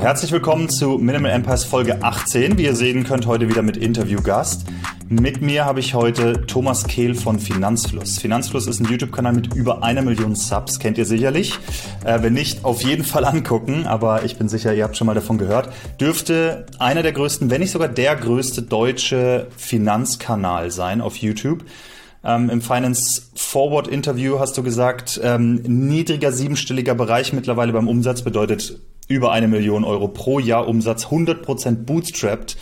So, herzlich willkommen zu Minimal Empires Folge 18. Wie ihr sehen könnt, heute wieder mit Interviewgast. Mit mir habe ich heute Thomas Kehl von Finanzfluss. Finanzfluss ist ein YouTube-Kanal mit über einer Million Subs, kennt ihr sicherlich. Äh, wenn nicht, auf jeden Fall angucken, aber ich bin sicher, ihr habt schon mal davon gehört. Dürfte einer der größten, wenn nicht sogar der größte deutsche Finanzkanal sein auf YouTube. Ähm, Im Finance Forward Interview hast du gesagt, ähm, niedriger siebenstelliger Bereich mittlerweile beim Umsatz bedeutet über eine Million Euro pro Jahr Umsatz, 100% bootstrapped,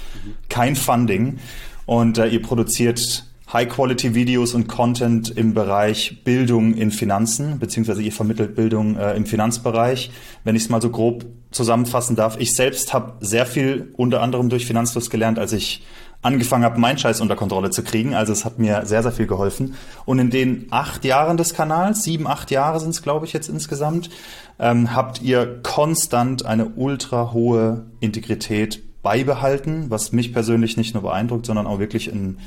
kein Funding. Und äh, ihr produziert High-Quality-Videos und Content im Bereich Bildung in Finanzen, beziehungsweise ihr vermittelt Bildung äh, im Finanzbereich. Wenn ich es mal so grob zusammenfassen darf. Ich selbst habe sehr viel unter anderem durch Finanzfluss gelernt, als ich angefangen habe, meinen Scheiß unter Kontrolle zu kriegen. Also es hat mir sehr, sehr viel geholfen. Und in den acht Jahren des Kanals, sieben, acht Jahre sind es, glaube ich, jetzt insgesamt, ähm, habt ihr konstant eine ultra hohe Integrität beibehalten, was mich persönlich nicht nur beeindruckt, sondern auch wirklich ein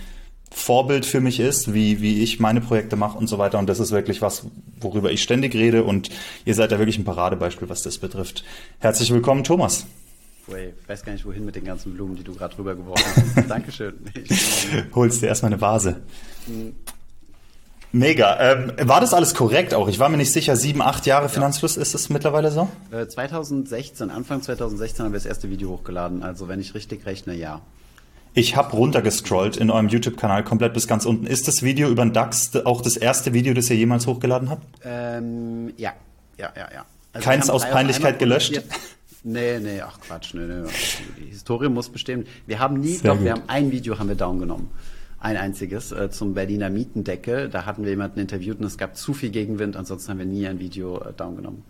Vorbild für mich ist, wie, wie ich meine Projekte mache und so weiter. Und das ist wirklich was, worüber ich ständig rede. Und ihr seid da wirklich ein Paradebeispiel, was das betrifft. Herzlich willkommen, Thomas. Way. Ich weiß gar nicht, wohin mit den ganzen Blumen, die du gerade rübergeworfen hast. Dankeschön. Holst dir erstmal eine Vase. Mhm. Mega. Ähm, war das alles korrekt auch? Ich war mir nicht sicher. Sieben, acht Jahre Finanzfluss, ist es mittlerweile so? Äh, 2016, Anfang 2016 haben wir das erste Video hochgeladen. Also wenn ich richtig rechne, ja. Ich habe runtergescrollt in eurem YouTube-Kanal komplett bis ganz unten. Ist das Video über den DAX auch das erste Video, das ihr jemals hochgeladen habt? Ähm, ja, ja, ja, ja. Also Keins aus Peinlichkeit gelöscht? Nee, nee, ach Quatsch, nee, nee. Die Historie muss bestehen. Wir haben nie, doch, wir haben ein Video haben wir down genommen ein einziges äh, zum Berliner Mietendeckel. Da hatten wir jemanden interviewt und es gab zu viel Gegenwind, ansonsten haben wir nie ein Video äh, down genommen.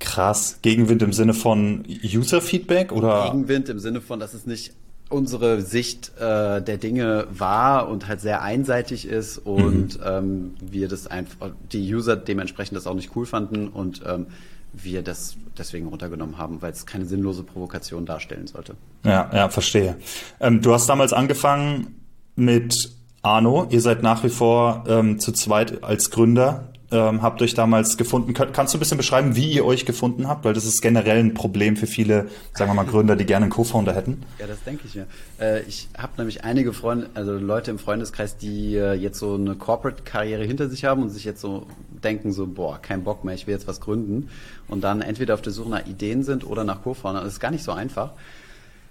Krass. Gegenwind im Sinne von User-Feedback oder? Gegenwind im Sinne von, dass es nicht unsere Sicht äh, der Dinge war und halt sehr einseitig ist und mhm. ähm, wir das einfach, die User dementsprechend das auch nicht cool fanden und ähm, wir das deswegen runtergenommen haben, weil es keine sinnlose Provokation darstellen sollte. Ja, ja, verstehe. Ähm, du hast damals angefangen mit Arno. Ihr seid nach wie vor ähm, zu zweit als Gründer. Ähm, habt euch damals gefunden. Kön kannst du ein bisschen beschreiben, wie ihr euch gefunden habt? Weil das ist generell ein Problem für viele, sagen wir mal, Gründer, die gerne einen Co-Founder hätten. Ja, das denke ich mir. Äh, ich habe nämlich einige Freunde, also Leute im Freundeskreis, die äh, jetzt so eine Corporate-Karriere hinter sich haben und sich jetzt so denken, so, boah, kein Bock mehr, ich will jetzt was gründen. Und dann entweder auf der Suche nach Ideen sind oder nach Co-Founder. Das ist gar nicht so einfach.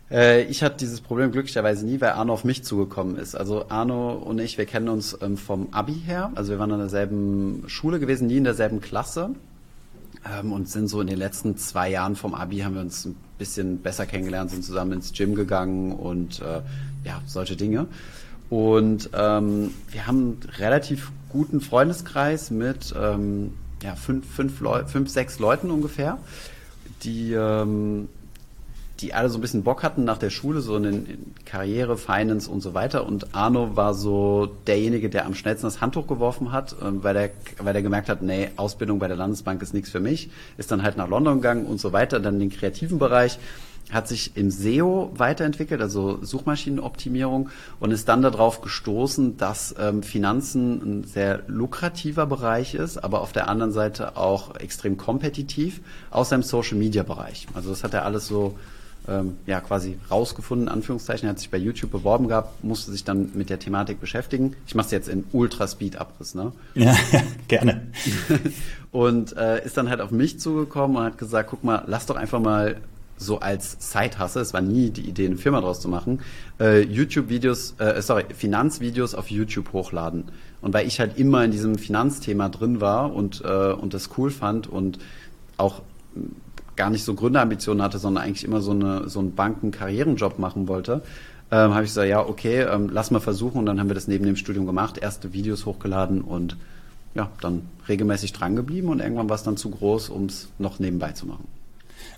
Äh, ich hatte dieses Problem glücklicherweise nie, weil Arno auf mich zugekommen ist. Also Arno und ich, wir kennen uns ähm, vom Abi her. Also wir waren in derselben Schule gewesen, nie in derselben Klasse. Ähm, und sind so in den letzten zwei Jahren vom Abi haben wir uns ein bisschen besser kennengelernt, sind zusammen ins Gym gegangen und äh, ja, solche Dinge. Und ähm, wir haben einen relativ guten Freundeskreis mit ähm, ja, fünf, fünf, fünf, sechs Leuten ungefähr, die ähm, die alle so ein bisschen Bock hatten nach der Schule, so in, Karriere, Finance und so weiter. Und Arno war so derjenige, der am schnellsten das Handtuch geworfen hat, ähm, weil er weil er gemerkt hat, nee, Ausbildung bei der Landesbank ist nichts für mich. Ist dann halt nach London gegangen und so weiter, dann den kreativen Bereich hat sich im SEO weiterentwickelt, also Suchmaschinenoptimierung, und ist dann darauf gestoßen, dass ähm, Finanzen ein sehr lukrativer Bereich ist, aber auf der anderen Seite auch extrem kompetitiv, außer im Social-Media-Bereich. Also das hat er alles so ähm, ja quasi rausgefunden, in Anführungszeichen. Er hat sich bei YouTube beworben gehabt, musste sich dann mit der Thematik beschäftigen. Ich mache es jetzt in Ultraspeed-Abriss, ne? Ja, gerne. und äh, ist dann halt auf mich zugekommen und hat gesagt, guck mal, lass doch einfach mal so als Side-Hustle, es war nie die Idee, eine Firma draus zu machen, äh, YouTube-Videos, äh, sorry, Finanzvideos auf YouTube hochladen. Und weil ich halt immer in diesem Finanzthema drin war und, äh, und das cool fand und auch gar nicht so Gründerambitionen hatte, sondern eigentlich immer so, eine, so einen Banken-Karrierenjob machen wollte, ähm, habe ich gesagt, ja, okay, ähm, lass mal versuchen. Und dann haben wir das neben dem Studium gemacht, erste Videos hochgeladen und ja, dann regelmäßig dran geblieben und irgendwann war es dann zu groß, um es noch nebenbei zu machen.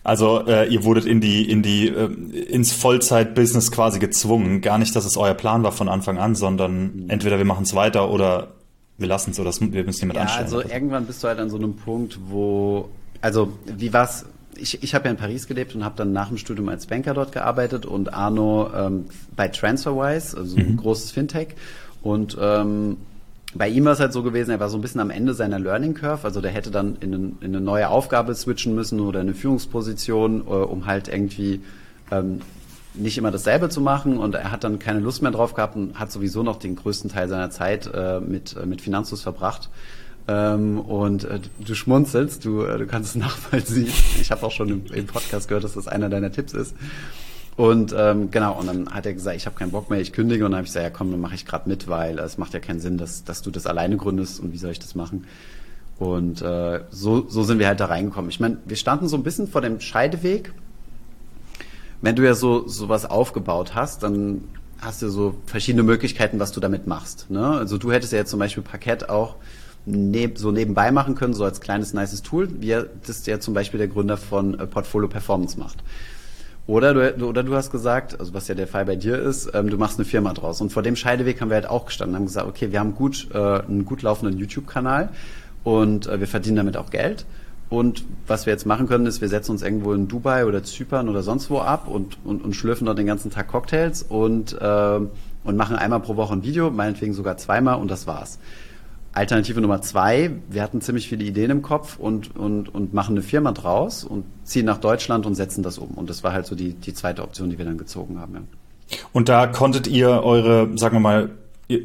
Also äh, ihr wurdet in die in die äh, ins Vollzeit-Business quasi gezwungen. Gar nicht, dass es euer Plan war von Anfang an, sondern mhm. entweder wir machen es weiter oder wir lassen es oder wir müssen jemand ja, anstellen. Also irgendwann bist du halt an so einem Punkt, wo also wie war's? Ich, ich habe ja in Paris gelebt und habe dann nach dem Studium als Banker dort gearbeitet und Arno ähm, bei TransferWise, also ein mhm. großes Fintech. Und ähm, bei ihm war es halt so gewesen, er war so ein bisschen am Ende seiner Learning Curve, also der hätte dann in, ein, in eine neue Aufgabe switchen müssen oder eine Führungsposition, äh, um halt irgendwie ähm, nicht immer dasselbe zu machen und er hat dann keine Lust mehr drauf gehabt und hat sowieso noch den größten Teil seiner Zeit äh, mit, äh, mit Finanzus verbracht. Ähm, und äh, du schmunzelst, du, äh, du kannst es nachvollziehen. Ich habe auch schon im, im Podcast gehört, dass das einer deiner Tipps ist. Und ähm, genau, und dann hat er gesagt, ich habe keinen Bock mehr, ich kündige. Und dann habe ich gesagt, ja komm, dann mache ich gerade mit, weil es macht ja keinen Sinn, dass, dass du das alleine gründest und wie soll ich das machen? Und äh, so, so sind wir halt da reingekommen. Ich meine, wir standen so ein bisschen vor dem Scheideweg. Wenn du ja so sowas aufgebaut hast, dann hast du so verschiedene Möglichkeiten, was du damit machst. Ne? Also du hättest ja jetzt zum Beispiel Parkett auch neb so nebenbei machen können, so als kleines, nices Tool, wie das ja zum Beispiel der Gründer von äh, Portfolio Performance macht. Oder du, oder du hast gesagt, also was ja der Fall bei dir ist, ähm, du machst eine Firma draus. Und vor dem Scheideweg haben wir halt auch gestanden, haben gesagt, okay, wir haben gut, äh, einen gut laufenden YouTube-Kanal und äh, wir verdienen damit auch Geld. Und was wir jetzt machen können, ist, wir setzen uns irgendwo in Dubai oder Zypern oder sonst wo ab und, und, und schlürfen dort den ganzen Tag Cocktails und, äh, und machen einmal pro Woche ein Video, meinetwegen sogar zweimal und das war's. Alternative Nummer zwei, wir hatten ziemlich viele Ideen im Kopf und, und, und machen eine Firma draus und ziehen nach Deutschland und setzen das um. Und das war halt so die, die zweite Option, die wir dann gezogen haben. Ja. Und da konntet ihr eure, sagen wir mal, ihr,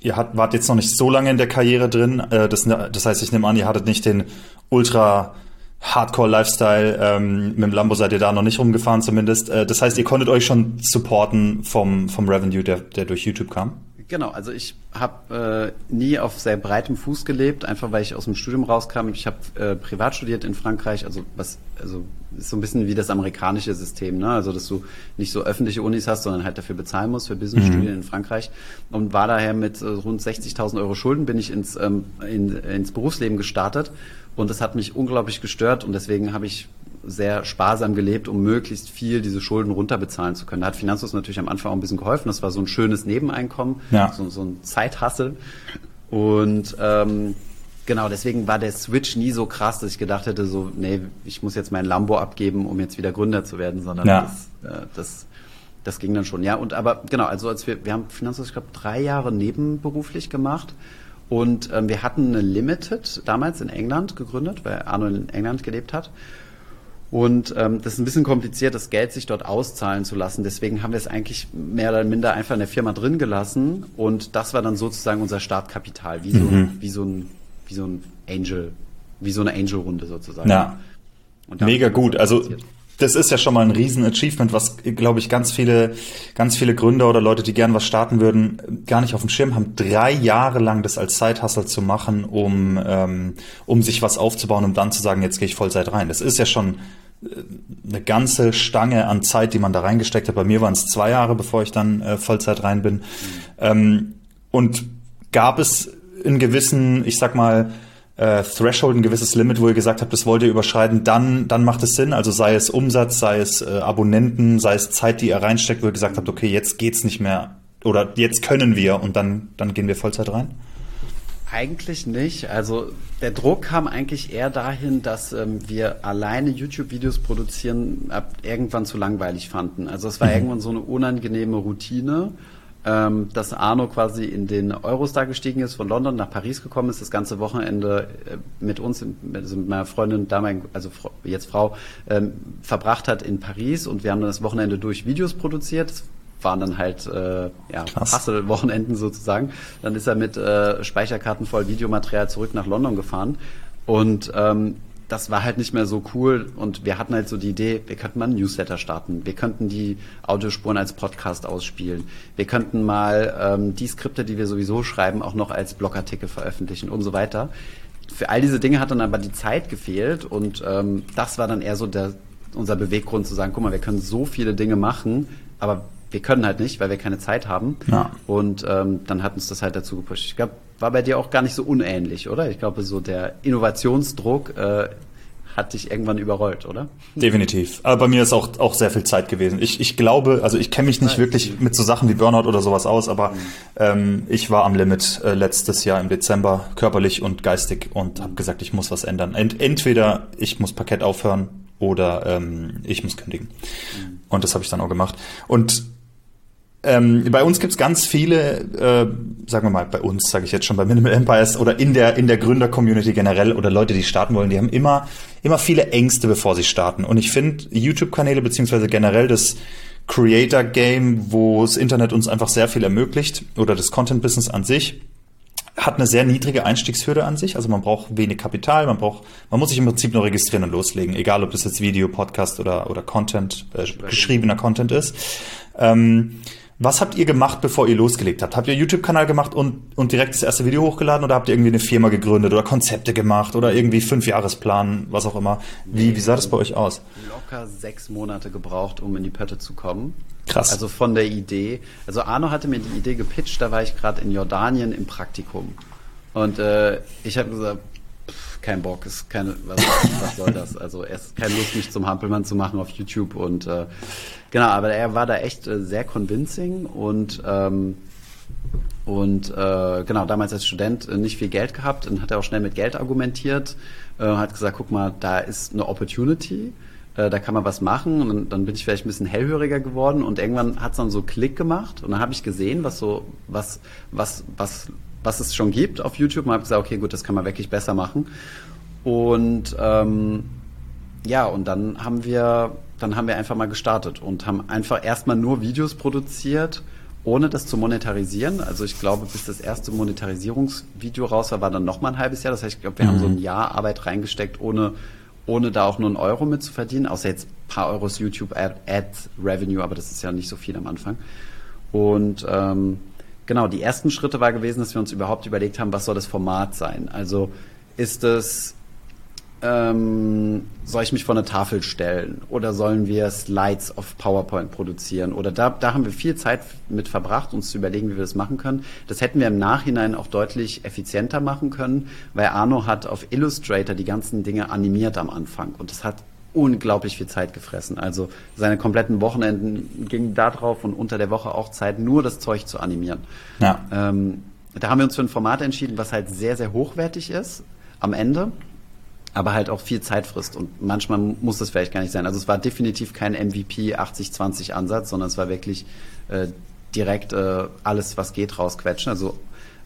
ihr hat, wart jetzt noch nicht so lange in der Karriere drin. Äh, das, das heißt, ich nehme an, ihr hattet nicht den ultra Hardcore-Lifestyle. Ähm, mit dem Lambo seid ihr da noch nicht rumgefahren zumindest. Äh, das heißt, ihr konntet euch schon supporten vom, vom Revenue, der, der durch YouTube kam? Genau, also ich habe äh, nie auf sehr breitem Fuß gelebt, einfach weil ich aus dem Studium rauskam. Ich habe äh, privat studiert in Frankreich, also was, also ist so ein bisschen wie das amerikanische System, ne? Also dass du nicht so öffentliche Unis hast, sondern halt dafür bezahlen musst für Businessstudien mhm. in Frankreich. Und war daher mit äh, rund 60.000 Euro Schulden bin ich ins ähm, in, ins Berufsleben gestartet und das hat mich unglaublich gestört und deswegen habe ich sehr sparsam gelebt, um möglichst viel diese Schulden runterbezahlen zu können. Da hat Finanzus natürlich am Anfang auch ein bisschen geholfen. Das war so ein schönes Nebeneinkommen, ja. so, so ein Zeithassel. Und ähm, genau, deswegen war der Switch nie so krass, dass ich gedacht hätte, so, nee, ich muss jetzt mein Lambo abgeben, um jetzt wieder Gründer zu werden, sondern ja. das, äh, das, das ging dann schon. Ja, und aber genau, also als wir, wir haben Finanzus, ich glaube, drei Jahre nebenberuflich gemacht. Und ähm, wir hatten eine Limited damals in England gegründet, weil Arno in England gelebt hat. Und ähm, das ist ein bisschen kompliziert, das Geld sich dort auszahlen zu lassen. Deswegen haben wir es eigentlich mehr oder minder einfach in der Firma drin gelassen. Und das war dann sozusagen unser Startkapital, wie so, mhm. wie so ein, wie so ein Angel, wie so eine Angel-Runde sozusagen. Ja. Mega gut. Also das ist ja schon mal ein riesen Achievement, was, glaube ich, ganz viele, ganz viele Gründer oder Leute, die gern was starten würden, gar nicht auf dem Schirm haben, drei Jahre lang das als Zeithassel zu machen, um, ähm, um sich was aufzubauen, um dann zu sagen, jetzt gehe ich Vollzeit rein. Das ist ja schon eine ganze Stange an Zeit, die man da reingesteckt hat. Bei mir waren es zwei Jahre, bevor ich dann äh, Vollzeit rein bin. Mhm. Ähm, und gab es in gewissen, ich sag mal, äh, Threshold, ein gewisses Limit, wo ihr gesagt habt, das wollt ihr überschreiten, dann, dann macht es Sinn. Also sei es Umsatz, sei es äh, Abonnenten, sei es Zeit, die ihr reinsteckt, wo ihr gesagt habt, okay, jetzt geht's nicht mehr oder jetzt können wir und dann, dann gehen wir Vollzeit rein? Eigentlich nicht. Also der Druck kam eigentlich eher dahin, dass ähm, wir alleine YouTube-Videos produzieren ab irgendwann zu langweilig fanden. Also es war mhm. irgendwann so eine unangenehme Routine ähm, dass Arno quasi in den Eurostar gestiegen ist, von London nach Paris gekommen ist, das ganze Wochenende äh, mit uns, also mit meiner Freundin, damals, also jetzt Frau, ähm, verbracht hat in Paris und wir haben dann das Wochenende durch Videos produziert. Das waren dann halt äh, ja, Hustle-Wochenenden sozusagen. Dann ist er mit äh, Speicherkarten voll Videomaterial zurück nach London gefahren. Und ähm, das war halt nicht mehr so cool. Und wir hatten halt so die Idee, wir könnten mal ein Newsletter starten, wir könnten die Audiospuren als Podcast ausspielen, wir könnten mal ähm, die Skripte, die wir sowieso schreiben, auch noch als Blogartikel veröffentlichen und so weiter. für all diese Dinge hat dann aber die Zeit gefehlt. Und ähm, das war dann eher so der, unser Beweggrund zu sagen, guck mal, wir können so viele Dinge machen, aber wir können halt nicht, weil wir keine Zeit haben. Ja. Und ähm, dann hat uns das halt dazu gepusht. Ich glaube, war bei dir auch gar nicht so unähnlich, oder? Ich glaube, so der Innovationsdruck äh, hat dich irgendwann überrollt, oder? Definitiv. Aber bei mir ist auch, auch sehr viel Zeit gewesen. Ich, ich glaube, also ich kenne mich nicht wirklich mit so Sachen wie Burnout oder sowas aus, aber mhm. ähm, ich war am Limit äh, letztes Jahr im Dezember, körperlich und geistig und habe gesagt, ich muss was ändern. Ent, entweder ich muss Parkett aufhören oder ähm, ich muss kündigen. Mhm. Und das habe ich dann auch gemacht. Und ähm, bei uns gibt's ganz viele, äh, sagen wir mal, bei uns sage ich jetzt schon bei Minimal Empires oder in der in der Gründer-Community generell oder Leute, die starten wollen, die haben immer immer viele Ängste, bevor sie starten. Und ich finde YouTube-Kanäle beziehungsweise generell das Creator-Game, wo das Internet uns einfach sehr viel ermöglicht oder das Content-Business an sich hat eine sehr niedrige Einstiegshürde an sich. Also man braucht wenig Kapital, man braucht, man muss sich im Prinzip nur registrieren und loslegen, egal ob das jetzt Video, Podcast oder oder Content, äh, geschriebener Content ist. Ähm, was habt ihr gemacht, bevor ihr losgelegt habt? Habt ihr YouTube-Kanal gemacht und, und direkt das erste Video hochgeladen oder habt ihr irgendwie eine Firma gegründet oder Konzepte gemacht oder irgendwie Fünfjahresplan, was auch immer? Wie, wie sah das bei euch aus? Locker sechs Monate gebraucht, um in die Pötte zu kommen. Krass. Also von der Idee. Also Arno hatte mir die Idee gepitcht, da war ich gerade in Jordanien im Praktikum. Und äh, ich habe gesagt, pff, kein Bock, ist keine, was, was soll das? Also erst keine Lust, mich zum Hampelmann zu machen auf YouTube und äh, Genau, aber er war da echt äh, sehr convincing und ähm, und äh, genau, damals als Student äh, nicht viel Geld gehabt und hat er auch schnell mit Geld argumentiert, äh, hat gesagt, guck mal, da ist eine Opportunity, äh, da kann man was machen und dann, dann bin ich vielleicht ein bisschen hellhöriger geworden und irgendwann hat es dann so Klick gemacht und dann habe ich gesehen, was so, was, was, was, was es schon gibt auf YouTube und habe gesagt, okay, gut, das kann man wirklich besser machen. Und ähm, ja, und dann haben wir dann haben wir einfach mal gestartet und haben einfach erstmal nur Videos produziert, ohne das zu monetarisieren. Also ich glaube, bis das erste Monetarisierungsvideo raus war, war dann noch mal ein halbes Jahr. Das heißt, ich glaube, wir mhm. haben so ein Jahr Arbeit reingesteckt, ohne, ohne da auch nur einen Euro mit zu verdienen, außer jetzt ein paar Euros YouTube Ad, Ad Revenue, aber das ist ja nicht so viel am Anfang. Und ähm, genau, die ersten Schritte war gewesen, dass wir uns überhaupt überlegt haben, was soll das Format sein? Also ist es ähm, soll ich mich vor eine Tafel stellen oder sollen wir Slides auf PowerPoint produzieren? Oder da, da haben wir viel Zeit mit verbracht, uns zu überlegen, wie wir das machen können. Das hätten wir im Nachhinein auch deutlich effizienter machen können, weil Arno hat auf Illustrator die ganzen Dinge animiert am Anfang und das hat unglaublich viel Zeit gefressen. Also seine kompletten Wochenenden gingen da drauf und unter der Woche auch Zeit, nur das Zeug zu animieren. Ja. Ähm, da haben wir uns für ein Format entschieden, was halt sehr, sehr hochwertig ist am Ende aber halt auch viel Zeit frisst. Und manchmal muss das vielleicht gar nicht sein. Also es war definitiv kein MVP 80-20 Ansatz, sondern es war wirklich äh, direkt äh, alles, was geht, rausquetschen. Also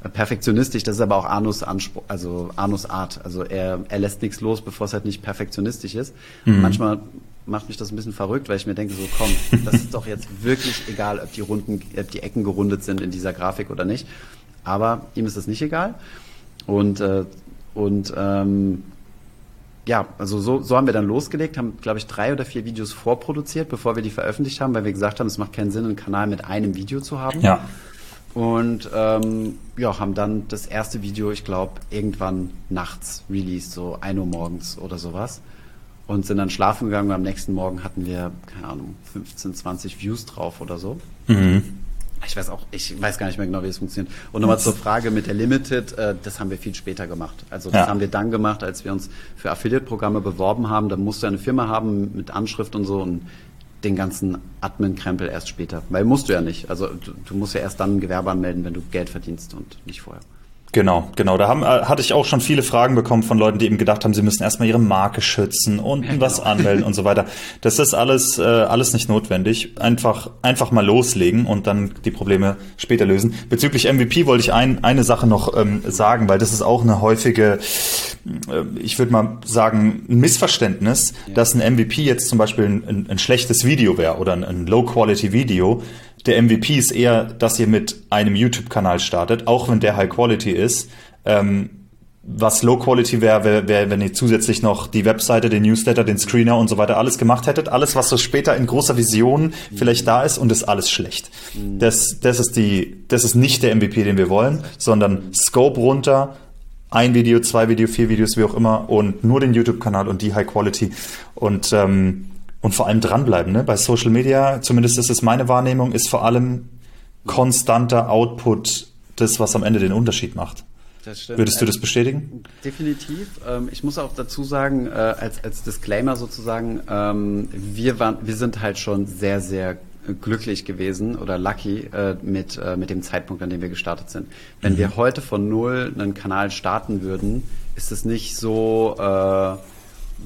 äh, perfektionistisch, das ist aber auch Arnus Anspruch, also Arnus Art. Also er, er lässt nichts los, bevor es halt nicht perfektionistisch ist. Mhm. Manchmal macht mich das ein bisschen verrückt, weil ich mir denke, so komm, das ist doch jetzt wirklich egal, ob die Runden, ob die Ecken gerundet sind in dieser Grafik oder nicht. Aber ihm ist das nicht egal. Und, äh, und ähm, ja, also so, so haben wir dann losgelegt, haben, glaube ich, drei oder vier Videos vorproduziert, bevor wir die veröffentlicht haben, weil wir gesagt haben, es macht keinen Sinn, einen Kanal mit einem Video zu haben. Ja. Und ähm, ja, haben dann das erste Video, ich glaube, irgendwann nachts released, so 1 Uhr morgens oder sowas. Und sind dann schlafen gegangen und am nächsten Morgen hatten wir, keine Ahnung, 15, 20 Views drauf oder so. Mhm. Ich weiß auch, ich weiß gar nicht mehr genau, wie es funktioniert. Und nochmal zur Frage mit der Limited, äh, das haben wir viel später gemacht. Also das ja. haben wir dann gemacht, als wir uns für Affiliate-Programme beworben haben. Da musst du eine Firma haben mit Anschrift und so und den ganzen Admin-Krempel erst später. Weil musst du ja nicht. Also du, du musst ja erst dann ein Gewerbe anmelden, wenn du Geld verdienst und nicht vorher. Genau, genau. Da haben, äh, hatte ich auch schon viele Fragen bekommen von Leuten, die eben gedacht haben, sie müssen erstmal ihre Marke schützen und ja, genau. was anmelden und so weiter. Das ist alles, äh, alles nicht notwendig. Einfach, einfach mal loslegen und dann die Probleme später lösen. Bezüglich MVP wollte ich ein, eine Sache noch ähm, sagen, weil das ist auch eine häufige, äh, ich würde mal sagen, ein Missverständnis, ja. dass ein MVP jetzt zum Beispiel ein, ein schlechtes Video wäre oder ein, ein Low-Quality-Video der MVP ist eher, dass ihr mit einem YouTube-Kanal startet, auch wenn der High Quality ist. Ähm, was Low Quality wäre, wäre, wär, wenn ihr zusätzlich noch die Webseite, den Newsletter, den Screener und so weiter alles gemacht hättet. Alles, was so später in großer Vision vielleicht da ist und ist alles schlecht. Das, das ist die, das ist nicht der MVP, den wir wollen, sondern Scope runter, ein Video, zwei Video, vier Videos, wie auch immer und nur den YouTube-Kanal und die High Quality und ähm, und vor allem dranbleiben. Ne? Bei Social Media, zumindest ist es meine Wahrnehmung, ist vor allem konstanter Output das, was am Ende den Unterschied macht. Würdest du das bestätigen? Definitiv. Ähm, ich muss auch dazu sagen, äh, als, als Disclaimer sozusagen, ähm, wir, waren, wir sind halt schon sehr, sehr glücklich gewesen oder lucky äh, mit, äh, mit dem Zeitpunkt, an dem wir gestartet sind. Wenn mhm. wir heute von null einen Kanal starten würden, ist es nicht so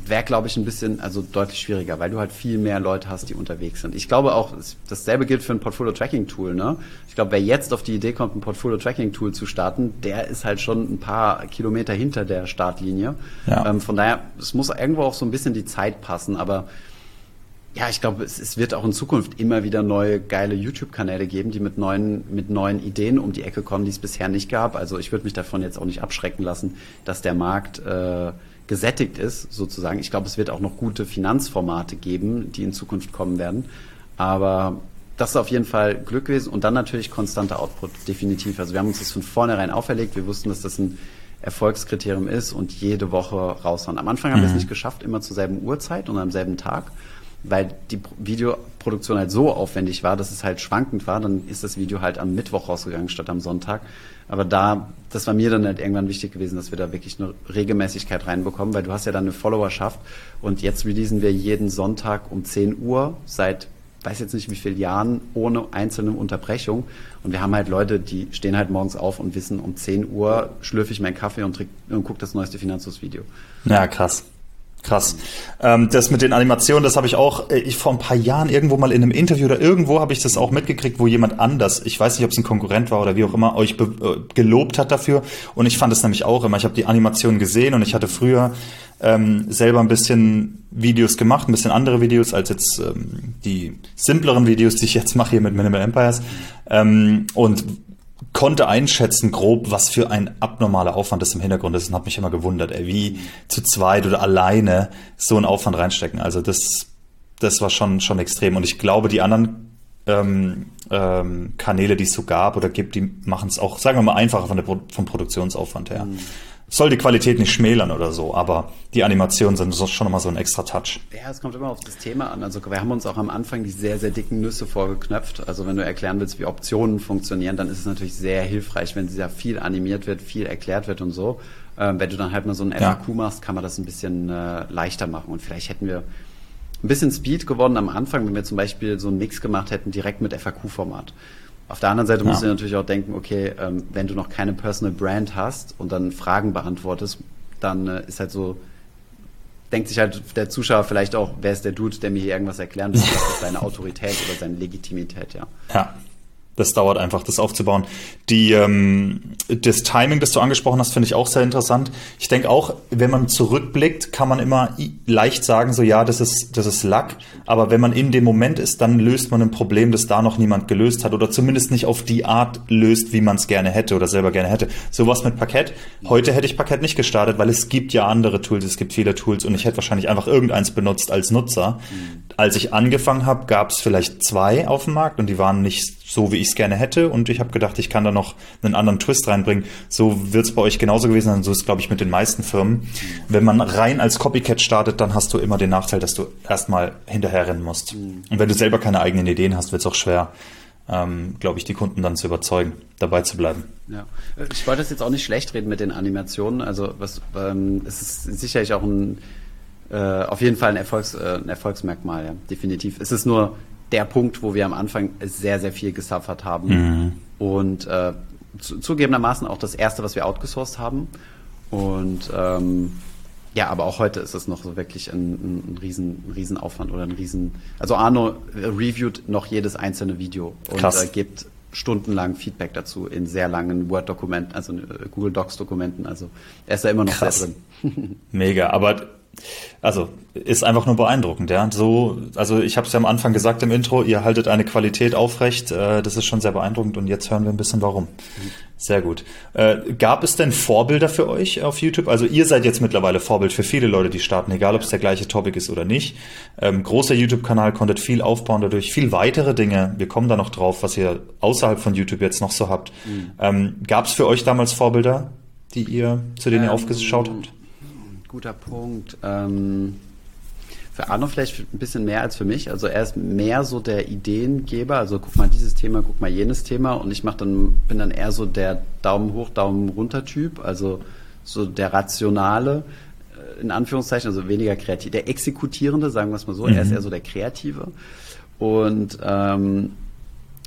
wäre, glaube ich, ein bisschen, also deutlich schwieriger, weil du halt viel mehr Leute hast, die unterwegs sind. Ich glaube auch, dasselbe gilt für ein Portfolio-Tracking-Tool. Ne? Ich glaube, wer jetzt auf die Idee kommt, ein Portfolio-Tracking-Tool zu starten, der ist halt schon ein paar Kilometer hinter der Startlinie. Ja. Ähm, von daher, es muss irgendwo auch so ein bisschen die Zeit passen, aber ja, ich glaube, es, es, wird auch in Zukunft immer wieder neue geile YouTube-Kanäle geben, die mit neuen, mit neuen Ideen um die Ecke kommen, die es bisher nicht gab. Also ich würde mich davon jetzt auch nicht abschrecken lassen, dass der Markt äh, gesättigt ist, sozusagen. Ich glaube, es wird auch noch gute Finanzformate geben, die in Zukunft kommen werden. Aber das ist auf jeden Fall Glück gewesen und dann natürlich konstanter Output, definitiv. Also wir haben uns das von vornherein auferlegt. Wir wussten, dass das ein Erfolgskriterium ist und jede Woche raushauen. Am Anfang haben mhm. wir es mhm. nicht geschafft, immer zur selben Uhrzeit und am selben Tag, weil die Videoproduktion halt so aufwendig war, dass es halt schwankend war. Dann ist das Video halt am Mittwoch rausgegangen statt am Sonntag. Aber da, das war mir dann halt irgendwann wichtig gewesen, dass wir da wirklich eine Regelmäßigkeit reinbekommen, weil du hast ja dann eine Followerschaft und jetzt releasen wir jeden Sonntag um 10 Uhr seit weiß jetzt nicht wie viele Jahren ohne einzelne Unterbrechung. Und wir haben halt Leute, die stehen halt morgens auf und wissen, um 10 Uhr schlürfe ich meinen Kaffee und, und gucke das neueste Finanzlos-Video. Ja, krass. Krass. Ähm, das mit den Animationen, das habe ich auch äh, ich vor ein paar Jahren irgendwo mal in einem Interview oder irgendwo habe ich das auch mitgekriegt, wo jemand anders, ich weiß nicht, ob es ein Konkurrent war oder wie auch immer, euch äh, gelobt hat dafür. Und ich fand es nämlich auch immer. Ich habe die Animationen gesehen und ich hatte früher ähm, selber ein bisschen Videos gemacht, ein bisschen andere Videos als jetzt ähm, die simpleren Videos, die ich jetzt mache hier mit Minimal Empires. Ähm, und konnte einschätzen grob, was für ein abnormaler Aufwand das im Hintergrund ist und habe mich immer gewundert, ey, wie zu zweit oder alleine so einen Aufwand reinstecken. Also das, das war schon, schon extrem. Und ich glaube, die anderen ähm, ähm, Kanäle, die es so gab oder gibt, die machen es auch, sagen wir mal, einfacher von der, vom Produktionsaufwand her. Mhm soll die Qualität nicht schmälern oder so, aber die Animationen sind schon nochmal so ein extra Touch. Ja, es kommt immer auf das Thema an. Also wir haben uns auch am Anfang die sehr, sehr dicken Nüsse vorgeknöpft. Also wenn du erklären willst, wie Optionen funktionieren, dann ist es natürlich sehr hilfreich, wenn sehr viel animiert wird, viel erklärt wird und so. Ähm, wenn du dann halt mal so ein FAQ ja. machst, kann man das ein bisschen äh, leichter machen. Und vielleicht hätten wir ein bisschen Speed gewonnen am Anfang, wenn wir zum Beispiel so einen Mix gemacht hätten, direkt mit FAQ-Format. Auf der anderen Seite ja. musst du natürlich auch denken, okay, ähm, wenn du noch keine Personal Brand hast und dann Fragen beantwortest, dann äh, ist halt so, denkt sich halt der Zuschauer vielleicht auch, wer ist der Dude, der mir hier irgendwas erklären will, das ist seine Autorität oder seine Legitimität, ja. Ja, das dauert einfach, das aufzubauen. Die, ähm, das Timing, das du angesprochen hast, finde ich auch sehr interessant. Ich denke auch, wenn man zurückblickt, kann man immer leicht sagen, so ja, das ist, das ist Luck. Aber wenn man in dem Moment ist, dann löst man ein Problem, das da noch niemand gelöst hat oder zumindest nicht auf die Art löst, wie man es gerne hätte oder selber gerne hätte. Sowas mit Parkett. Heute hätte ich Parkett nicht gestartet, weil es gibt ja andere Tools, es gibt viele Tools und ich hätte wahrscheinlich einfach irgendeins benutzt als Nutzer. Mhm. Als ich angefangen habe, gab es vielleicht zwei auf dem Markt und die waren nicht so, wie ich es gerne hätte. Und ich habe gedacht, ich kann da noch einen anderen Twist reinbringen. So wird es bei euch genauso gewesen sein. So ist, glaube ich, mit den meisten Firmen. Wenn man rein als Copycat startet, dann hast du immer den Nachteil, dass du erstmal hinterherrennen musst. Mhm. Und wenn du selber keine eigenen Ideen hast, wird es auch schwer, ähm, glaube ich, die Kunden dann zu überzeugen, dabei zu bleiben. Ja, ich wollte das jetzt auch nicht schlecht reden mit den Animationen. Also was, ähm, es ist sicherlich auch ein äh, auf jeden Fall ein, Erfolgs, äh, ein Erfolgsmerkmal, ja, definitiv. Es ist nur der Punkt, wo wir am Anfang sehr, sehr viel gesuffert haben. Mhm. Und äh, zu, zugegebenermaßen auch das erste, was wir outgesourced haben. Und ähm, ja, aber auch heute ist es noch so wirklich ein, ein, ein, riesen, ein Riesenaufwand oder ein Riesen. Also Arno reviewt noch jedes einzelne Video und äh, gibt stundenlang Feedback dazu in sehr langen Word-Dokumenten, also äh, Google Docs-Dokumenten. Also er ist da immer noch Krass. sehr drin. Mega, aber also ist einfach nur beeindruckend, ja. So, also ich habe es ja am Anfang gesagt im Intro, ihr haltet eine Qualität aufrecht, äh, das ist schon sehr beeindruckend und jetzt hören wir ein bisschen warum. Sehr gut. Äh, gab es denn Vorbilder für euch auf YouTube? Also ihr seid jetzt mittlerweile Vorbild für viele Leute, die starten, egal ob es der gleiche Topic ist oder nicht. Ähm, großer YouTube-Kanal, konntet viel aufbauen dadurch, viel weitere Dinge. Wir kommen da noch drauf, was ihr außerhalb von YouTube jetzt noch so habt. Mhm. Ähm, Gab es für euch damals Vorbilder? die ihr, zu denen ähm, ihr aufgeschaut habt? Guter Punkt. Ähm, für Arno vielleicht ein bisschen mehr als für mich. Also er ist mehr so der Ideengeber. Also guck mal dieses Thema, guck mal jenes Thema. Und ich mach dann, bin dann eher so der Daumen hoch, Daumen runter Typ. Also so der rationale, äh, in Anführungszeichen, also weniger kreativ. Der Exekutierende, sagen wir es mal so. Mhm. Er ist eher so der Kreative. Und ähm,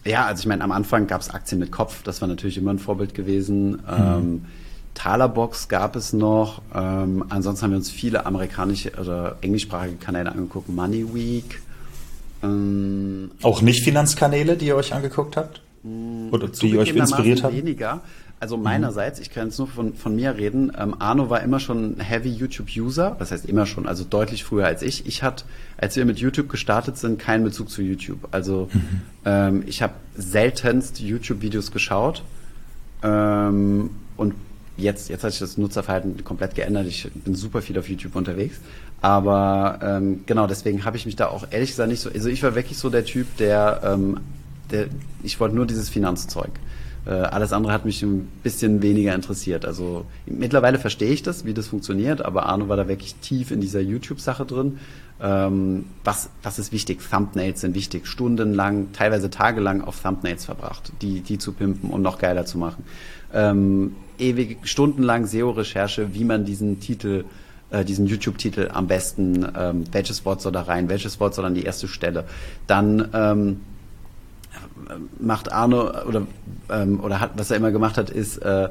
ja, also ich meine, am Anfang gab es Aktien mit Kopf. Das war natürlich immer ein Vorbild gewesen. Mhm. Ähm, Talerbox gab es noch. Ähm, ansonsten haben wir uns viele amerikanische oder englischsprachige Kanäle angeguckt. Money Week. Ähm, Auch nicht Finanzkanäle, die ihr euch angeguckt habt? Mm, oder die euch inspiriert haben? Weniger. Also mhm. meinerseits, ich kann jetzt nur von, von mir reden, ähm, Arno war immer schon Heavy YouTube-User, was heißt immer schon, also deutlich früher als ich. Ich hatte, als wir mit YouTube gestartet sind, keinen Bezug zu YouTube. Also mhm. ähm, ich habe seltenst YouTube-Videos geschaut ähm, und jetzt, jetzt hat sich das Nutzerverhalten komplett geändert. Ich bin super viel auf YouTube unterwegs. Aber ähm, genau, deswegen habe ich mich da auch ehrlich gesagt nicht so. Also ich war wirklich so der Typ, der, ähm, der ich wollte nur dieses Finanzzeug. Äh, alles andere hat mich ein bisschen weniger interessiert. Also mittlerweile verstehe ich das, wie das funktioniert, aber Arno war da wirklich tief in dieser YouTube-Sache drin. Ähm, was, was ist wichtig? Thumbnails sind wichtig. Stundenlang, teilweise tagelang auf Thumbnails verbracht, die, die zu pimpen und noch geiler zu machen. Ähm, ewig stundenlang SEO-Recherche, wie man diesen Titel, äh, diesen YouTube-Titel am besten, ähm, welches Wort soll da rein, welches Wort soll an die erste Stelle. Dann ähm, macht Arno oder ähm, oder hat, was er immer gemacht hat, ist äh,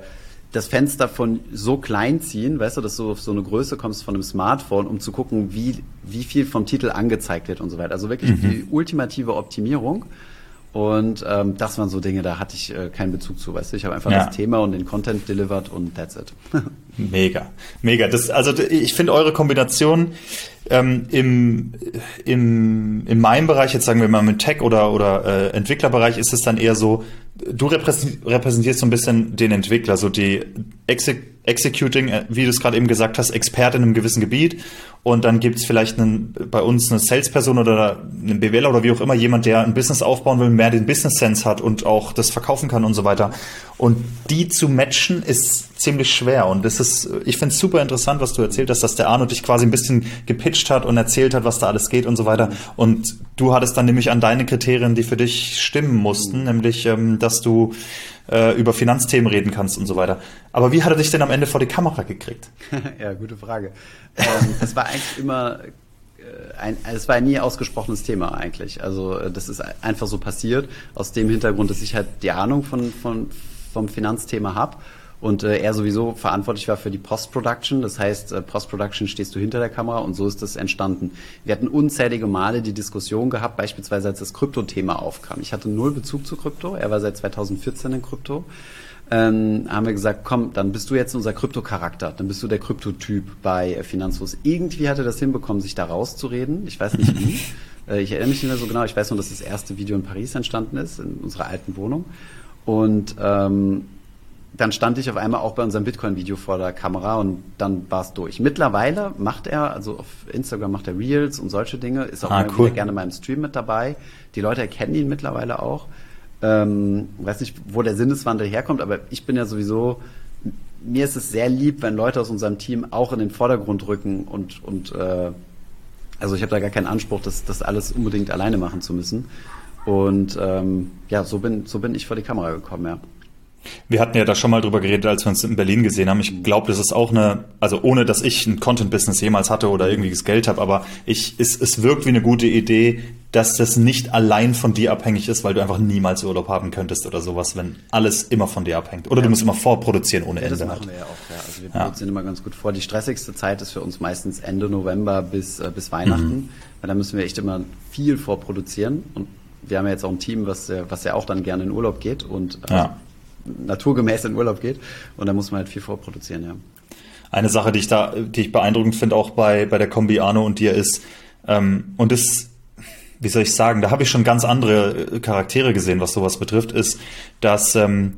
das Fenster von so klein ziehen, weißt du, dass du auf so eine Größe kommst von einem Smartphone, um zu gucken, wie, wie viel vom Titel angezeigt wird und so weiter. Also wirklich mhm. die ultimative Optimierung. Und ähm, das waren so Dinge, da hatte ich äh, keinen Bezug zu, weißt du. Ich habe einfach ja. das Thema und den Content delivered und that's it. mega, mega. Das, also ich finde eure Kombination ähm, im, im, in meinem Bereich, jetzt sagen wir mal mit Tech oder, oder äh, Entwicklerbereich, ist es dann eher so, du repräsentierst so ein bisschen den Entwickler, so die Exe Executing, äh, wie du es gerade eben gesagt hast, Experte in einem gewissen Gebiet und dann gibt es vielleicht einen, bei uns eine Salesperson oder einen BWLer oder wie auch immer, jemand, der ein Business aufbauen will, mehr den Business Sense hat und auch das verkaufen kann und so weiter. Und die zu matchen ist ziemlich schwer. Und das ist, ich finde es super interessant, was du erzählt hast, dass der Arno dich quasi ein bisschen gepitcht hat und erzählt hat, was da alles geht und so weiter. Und du hattest dann nämlich an deine Kriterien, die für dich stimmen mussten, nämlich, ähm, dass du äh, über Finanzthemen reden kannst und so weiter. Aber wie hat er dich denn am Ende vor die Kamera gekriegt? ja, gute Frage. Ähm, es war eigentlich immer äh, ein, es war ein nie ausgesprochenes Thema eigentlich. Also äh, das ist einfach so passiert aus dem Hintergrund, dass ich halt die Ahnung von, von vom Finanzthema habe und äh, er sowieso verantwortlich war für die Post-Production. Das heißt, äh, Post-Production stehst du hinter der Kamera und so ist das entstanden. Wir hatten unzählige Male die Diskussion gehabt, beispielsweise als das Krypto-Thema aufkam. Ich hatte null Bezug zu Krypto, er war seit 2014 in Krypto. Ähm, haben wir gesagt, komm, dann bist du jetzt unser Krypto-Charakter, dann bist du der Kryptotyp bei äh, Finanzfluss. Irgendwie hat er das hinbekommen, sich da rauszureden. Ich weiß nicht wie. äh, ich erinnere mich nicht mehr so genau. Ich weiß nur, dass das erste Video in Paris entstanden ist, in unserer alten Wohnung. Und ähm, dann stand ich auf einmal auch bei unserem Bitcoin-Video vor der Kamera und dann war es durch. Mittlerweile macht er, also auf Instagram macht er Reels und solche Dinge, ist auch ah, cool. gerne in meinem Stream mit dabei. Die Leute erkennen ihn mittlerweile auch. Ähm, weiß nicht, wo der Sinneswandel herkommt, aber ich bin ja sowieso, mir ist es sehr lieb, wenn Leute aus unserem Team auch in den Vordergrund rücken und, und äh, also ich habe da gar keinen Anspruch, das, das alles unbedingt alleine machen zu müssen. Und ähm, ja, so bin, so bin ich vor die Kamera gekommen, ja. Wir hatten ja da schon mal drüber geredet, als wir uns in Berlin gesehen haben. Ich glaube, das ist auch eine, also ohne dass ich ein Content-Business jemals hatte oder irgendwie das Geld habe, aber ich, es, es wirkt wie eine gute Idee, dass das nicht allein von dir abhängig ist, weil du einfach niemals Urlaub haben könntest oder sowas, wenn alles immer von dir abhängt. Oder ja, du musst immer vorproduzieren ohne ja, Ende. Das machen wir ja auch, ja. Also wir produzieren immer ganz gut vor. Die stressigste Zeit ist für uns meistens Ende November bis, äh, bis Weihnachten, mhm. weil da müssen wir echt immer viel vorproduzieren und wir haben ja jetzt auch ein Team, was, was ja auch dann gerne in Urlaub geht und also naturgemäß in Urlaub geht. Und da muss man halt viel vorproduzieren, ja. Eine Sache, die ich da, die ich beeindruckend finde, auch bei, bei der Kombi Arno und dir ist, ähm, und das, wie soll ich sagen, da habe ich schon ganz andere äh, Charaktere gesehen, was sowas betrifft, ist, dass ähm,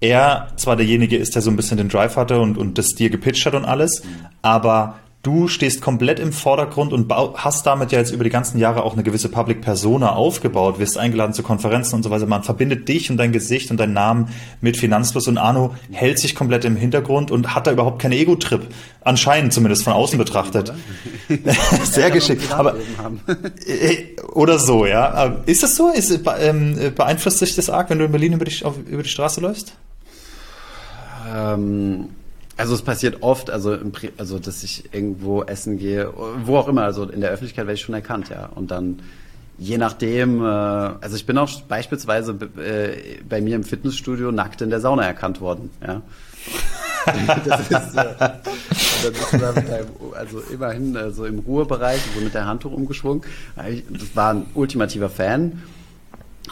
er zwar derjenige ist, der so ein bisschen den Drive hatte und, und das dir gepitcht hat und alles, mhm. aber du stehst komplett im Vordergrund und hast damit ja jetzt über die ganzen Jahre auch eine gewisse Public Persona aufgebaut, wirst eingeladen zu Konferenzen und so weiter. Man verbindet dich und dein Gesicht und deinen Namen mit Finanzfluss und Arno hält sich komplett im Hintergrund und hat da überhaupt keinen Ego-Trip. Anscheinend zumindest von außen betrachtet. Sehr geschickt. Aber, äh, oder so, ja. Ist das so? Ist, ähm, beeinflusst sich das arg, wenn du in Berlin über die, über die Straße läufst? Ähm also es passiert oft, also, im, also dass ich irgendwo essen gehe, wo auch immer, also in der Öffentlichkeit werde ich schon erkannt, ja. Und dann je nachdem, äh, also ich bin auch beispielsweise äh, bei mir im Fitnessstudio nackt in der Sauna erkannt worden, ja. das ist, äh, dann also immerhin äh, so im Ruhebereich, so mit der Handtuch umgeschwungen. Das war ein ultimativer Fan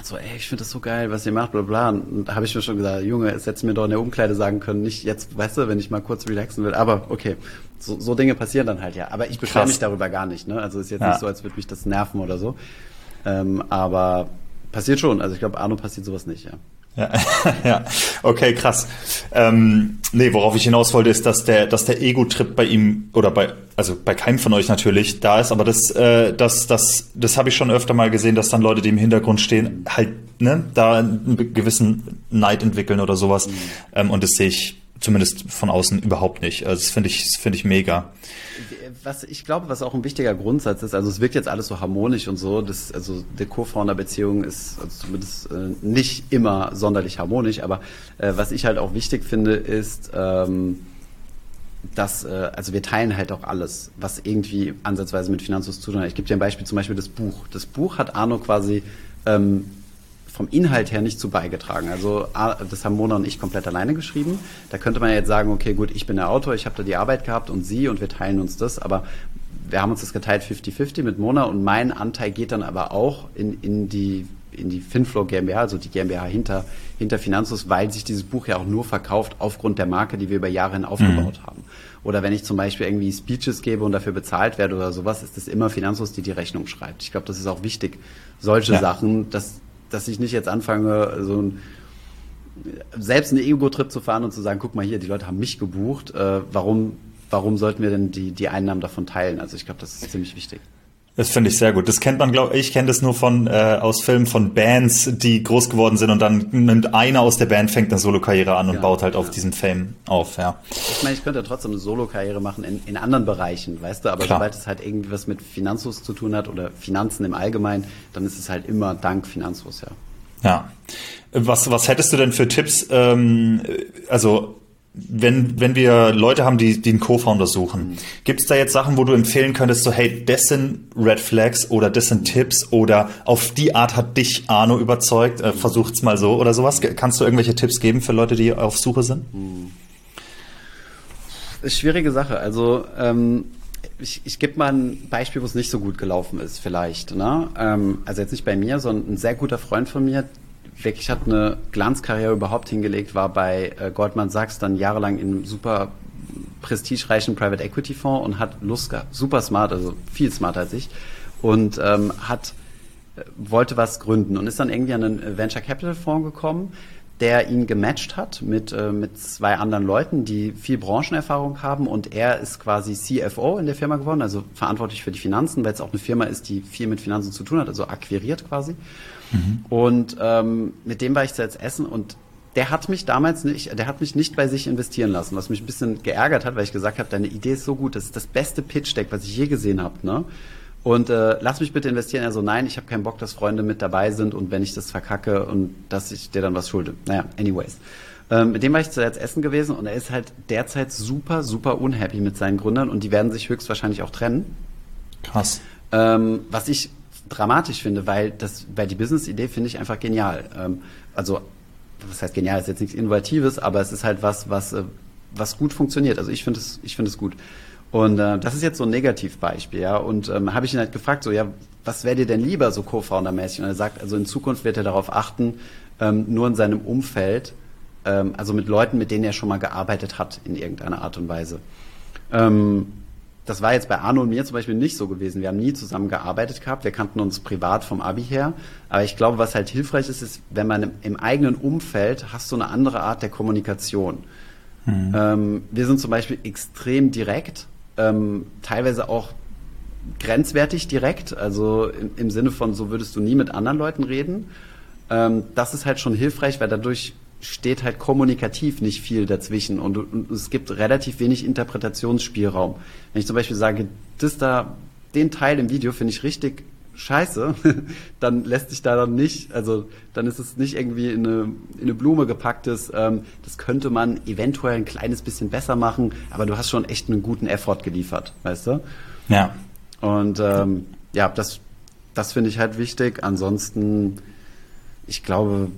so, ey, ich finde das so geil, was ihr macht, bla bla. Und da habe ich mir schon gesagt, Junge, es hätte mir doch in der Umkleide sagen können, nicht jetzt, weißt du, wenn ich mal kurz relaxen will. Aber okay, so, so Dinge passieren dann halt ja. Aber ich beschwere mich darüber gar nicht. Ne? Also ist jetzt ja. nicht so, als würde mich das nerven oder so. Ähm, aber passiert schon. Also ich glaube, Arno passiert sowas nicht, ja. Ja, ja, okay, krass. Ähm, nee, worauf ich hinaus wollte, ist, dass der, dass der Ego-Trip bei ihm oder bei, also bei keinem von euch natürlich da ist, aber das, äh, das, das, das habe ich schon öfter mal gesehen, dass dann Leute, die im Hintergrund stehen, halt, ne, da einen gewissen Neid entwickeln oder sowas. Mhm. Ähm, und das sehe ich zumindest von außen überhaupt nicht. Also das finde ich, finde ich mega was ich glaube, was auch ein wichtiger Grundsatz ist, also es wirkt jetzt alles so harmonisch und so, das, also die Co-Founder-Beziehung ist also zumindest äh, nicht immer sonderlich harmonisch, aber äh, was ich halt auch wichtig finde, ist, ähm, dass, äh, also wir teilen halt auch alles, was irgendwie ansatzweise mit Finanzfluss zu tun hat. Ich gebe dir ein Beispiel, zum Beispiel das Buch. Das Buch hat Arno quasi ähm, vom Inhalt her nicht zu beigetragen. Also das haben Mona und ich komplett alleine geschrieben. Da könnte man jetzt sagen, okay, gut, ich bin der Autor, ich habe da die Arbeit gehabt und sie und wir teilen uns das, aber wir haben uns das geteilt 50-50 mit Mona und mein Anteil geht dann aber auch in, in die in die Finflow GmbH, also die GmbH hinter, hinter Finanzus, weil sich dieses Buch ja auch nur verkauft aufgrund der Marke, die wir über Jahre hin aufgebaut mhm. haben. Oder wenn ich zum Beispiel irgendwie Speeches gebe und dafür bezahlt werde oder sowas, ist das immer Finanzus, die die Rechnung schreibt. Ich glaube, das ist auch wichtig, solche ja. Sachen, dass dass ich nicht jetzt anfange, so ein selbst einen Ego-Trip zu fahren und zu sagen, guck mal hier, die Leute haben mich gebucht, äh, warum, warum sollten wir denn die, die Einnahmen davon teilen? Also ich glaube, das ist ziemlich wichtig. Das finde ich sehr gut. Das kennt man, glaube ich, kenne das nur von äh, aus Filmen von Bands, die groß geworden sind und dann nimmt einer aus der Band fängt eine Solo-Karriere an und ja, baut halt ja. auf diesen Fame auf. Ja. Ich meine, ich könnte trotzdem eine Solo-Karriere machen in, in anderen Bereichen, weißt du, aber Klar. sobald es halt irgendwie was mit Finanzhus zu tun hat oder Finanzen im Allgemeinen, dann ist es halt immer dank Finanzhus, ja. Ja. Was, was hättest du denn für Tipps? Ähm, also wenn, wenn wir Leute haben, die, die einen Co-Founder suchen, mhm. gibt es da jetzt Sachen, wo du empfehlen könntest, so hey, das sind Red Flags oder das sind Tipps oder auf die Art hat dich Arno überzeugt, äh, versucht's mal so oder sowas. Kannst du irgendwelche Tipps geben für Leute, die auf Suche sind? Mhm. Ist schwierige Sache. Also ähm, ich, ich gebe mal ein Beispiel, wo es nicht so gut gelaufen ist, vielleicht. Ne? Ähm, also jetzt nicht bei mir, sondern ein sehr guter Freund von mir, wirklich hat eine Glanzkarriere überhaupt hingelegt, war bei äh, Goldman Sachs dann jahrelang in super prestigereichen Private Equity Fonds und hat Lust gehabt, super smart, also viel smarter als ich. Und ähm, hat äh, wollte was gründen und ist dann irgendwie an einen Venture Capital Fonds gekommen, der ihn gematcht hat mit, äh, mit zwei anderen Leuten, die viel Branchenerfahrung haben. Und er ist quasi CFO in der Firma geworden, also verantwortlich für die Finanzen, weil es auch eine Firma ist, die viel mit Finanzen zu tun hat, also akquiriert quasi. Mhm. Und ähm, mit dem war ich jetzt essen und der hat mich damals nicht, der hat mich nicht bei sich investieren lassen, was mich ein bisschen geärgert hat, weil ich gesagt habe, deine Idee ist so gut, das ist das beste Pitch-Deck, was ich je gesehen habe, ne? Und äh, lass mich bitte investieren. Er so, nein, ich habe keinen Bock, dass Freunde mit dabei sind und wenn ich das verkacke und dass ich dir dann was schulde. Naja, anyways. Ähm, mit dem war ich zuerst essen gewesen und er ist halt derzeit super, super unhappy mit seinen Gründern und die werden sich höchstwahrscheinlich auch trennen. Krass. Ähm, was ich dramatisch finde, weil das, weil die Business-Idee finde ich einfach genial. Ähm, also, was heißt genial, ist jetzt nichts Innovatives, aber es ist halt was, was, äh, was gut funktioniert. Also ich finde es, ich finde es gut. Und äh, das ist jetzt so ein Negativbeispiel, ja. Und ähm, habe ich ihn halt gefragt, so, ja, was wäre dir denn lieber so Co-Founder-mäßig? Und er sagt, also in Zukunft wird er darauf achten, ähm, nur in seinem Umfeld, ähm, also mit Leuten, mit denen er schon mal gearbeitet hat in irgendeiner Art und Weise. Ähm, das war jetzt bei Arno und mir zum Beispiel nicht so gewesen. Wir haben nie zusammen gearbeitet gehabt. Wir kannten uns privat vom Abi her. Aber ich glaube, was halt hilfreich ist, ist, wenn man im, im eigenen Umfeld hast du eine andere Art der Kommunikation. Mhm. Ähm, wir sind zum Beispiel extrem direkt ähm, teilweise auch grenzwertig direkt, also im, im, Sinne von, so würdest du nie mit anderen Leuten reden. Ähm, das ist halt schon hilfreich, weil dadurch steht halt kommunikativ nicht viel dazwischen und, und, es gibt relativ wenig Interpretationsspielraum. Wenn ich zum Beispiel sage, das da, den Teil im Video finde ich richtig scheiße, dann lässt sich da dann nicht, also dann ist es nicht irgendwie in eine, in eine Blume gepacktes, ähm, das könnte man eventuell ein kleines bisschen besser machen, aber du hast schon echt einen guten Effort geliefert, weißt du? Ja. Und ähm, ja, das, das finde ich halt wichtig. Ansonsten, ich glaube,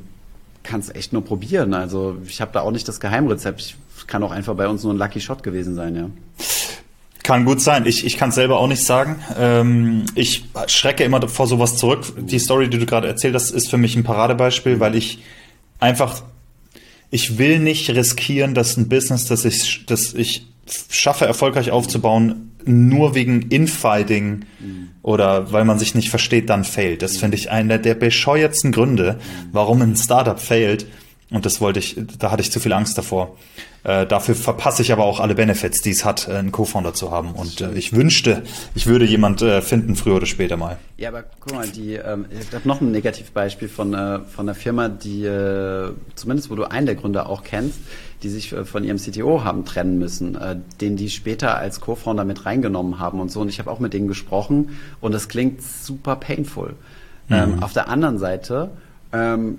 kannst echt nur probieren. Also ich habe da auch nicht das Geheimrezept. Ich kann auch einfach bei uns nur ein Lucky Shot gewesen sein, ja. Kann gut sein. Ich, ich kann es selber auch nicht sagen. Ähm, ich schrecke immer vor sowas zurück. Die Story, die du gerade erzählt hast, ist für mich ein Paradebeispiel, weil ich einfach, ich will nicht riskieren, dass ein Business, das ich, das ich schaffe, erfolgreich aufzubauen, nur wegen Infighting mhm. oder weil man sich nicht versteht, dann failt. Das mhm. finde ich einer der bescheuertsten Gründe, warum ein Startup failt. Und das wollte ich, da hatte ich zu viel Angst davor. Äh, dafür verpasse ich aber auch alle Benefits, die es hat, äh, einen Co-Founder zu haben. Und äh, ich wünschte, ich würde jemand äh, finden, früher oder später mal. Ja, aber guck mal, die, ähm, ich habe noch ein Negativbeispiel von, äh, von einer Firma, die äh, zumindest, wo du einen der Gründer auch kennst, die sich äh, von ihrem CTO haben trennen müssen, äh, den die später als Co-Founder mit reingenommen haben und so. Und ich habe auch mit denen gesprochen und das klingt super painful. Ähm, mhm. Ähm, auf der anderen Seite ähm,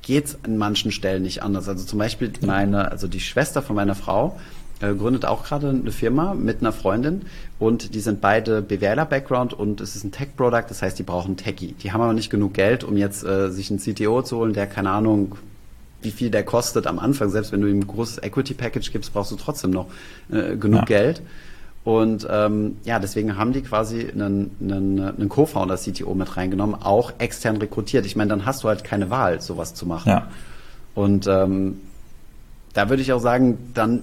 geht es an manchen Stellen nicht anders. Also zum Beispiel meine, also die Schwester von meiner Frau äh, gründet auch gerade eine Firma mit einer Freundin und die sind beide BWLer-Background und es ist ein Tech-Product, das heißt, die brauchen Techie. Die haben aber nicht genug Geld, um jetzt äh, sich einen CTO zu holen, der keine Ahnung wie viel der kostet am Anfang. Selbst wenn du ihm ein großes Equity-Package gibst, brauchst du trotzdem noch äh, genug ja. Geld. Und ähm, ja, deswegen haben die quasi einen, einen, einen Co-Founder CTO mit reingenommen, auch extern rekrutiert. Ich meine, dann hast du halt keine Wahl, sowas zu machen. Ja. Und ähm, da würde ich auch sagen, dann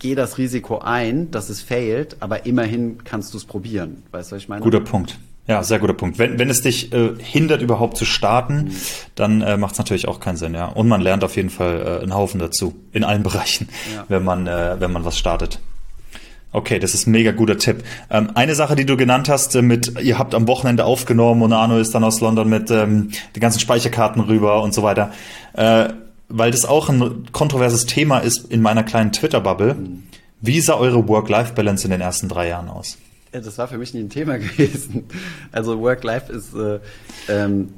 geh das Risiko ein, dass es failt, aber immerhin kannst du es probieren. Weißt du, was ich meine? Guter Punkt. Ja, sehr guter Punkt. Wenn, wenn es dich äh, hindert, überhaupt zu starten, mhm. dann äh, macht es natürlich auch keinen Sinn, ja. Und man lernt auf jeden Fall äh, einen Haufen dazu, in allen Bereichen, ja. wenn man, äh, wenn man was startet. Okay, das ist ein mega guter Tipp. Ähm, eine Sache, die du genannt hast, äh, mit ihr habt am Wochenende aufgenommen und Arno ist dann aus London mit ähm, den ganzen Speicherkarten rüber und so weiter. Äh, weil das auch ein kontroverses Thema ist in meiner kleinen Twitter-Bubble. Mhm. Wie sah eure Work-Life-Balance in den ersten drei Jahren aus? Ja, das war für mich nie ein Thema gewesen. Also Work-Life ist äh, ähm,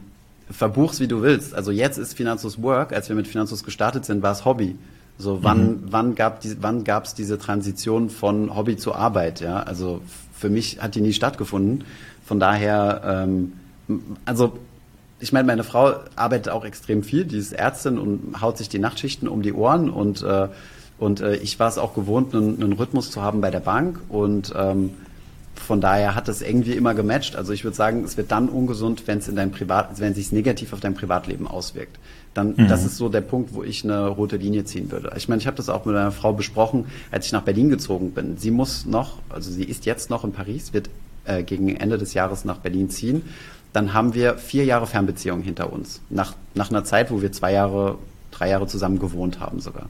verbuch's wie du willst. Also jetzt ist Finanzus Work. Als wir mit Finanzus gestartet sind, war es Hobby. So, wann, mhm. wann gab die, wann gab's diese Transition von Hobby zu Arbeit? Ja, also für mich hat die nie stattgefunden. Von daher, ähm, also ich meine, meine Frau arbeitet auch extrem viel. Die ist Ärztin und haut sich die Nachtschichten um die Ohren und äh, und äh, ich war es auch gewohnt, einen, einen Rhythmus zu haben bei der Bank und ähm, von daher hat das irgendwie immer gematcht. Also ich würde sagen, es wird dann ungesund, wenn es in dein Privat, wenn sich negativ auf dein Privatleben auswirkt. Dann, mhm. das ist so der Punkt, wo ich eine rote Linie ziehen würde. Ich meine, ich habe das auch mit einer Frau besprochen, als ich nach Berlin gezogen bin. Sie muss noch, also sie ist jetzt noch in Paris, wird äh, gegen Ende des Jahres nach Berlin ziehen. Dann haben wir vier Jahre Fernbeziehung hinter uns. Nach, nach einer Zeit, wo wir zwei Jahre, drei Jahre zusammen gewohnt haben sogar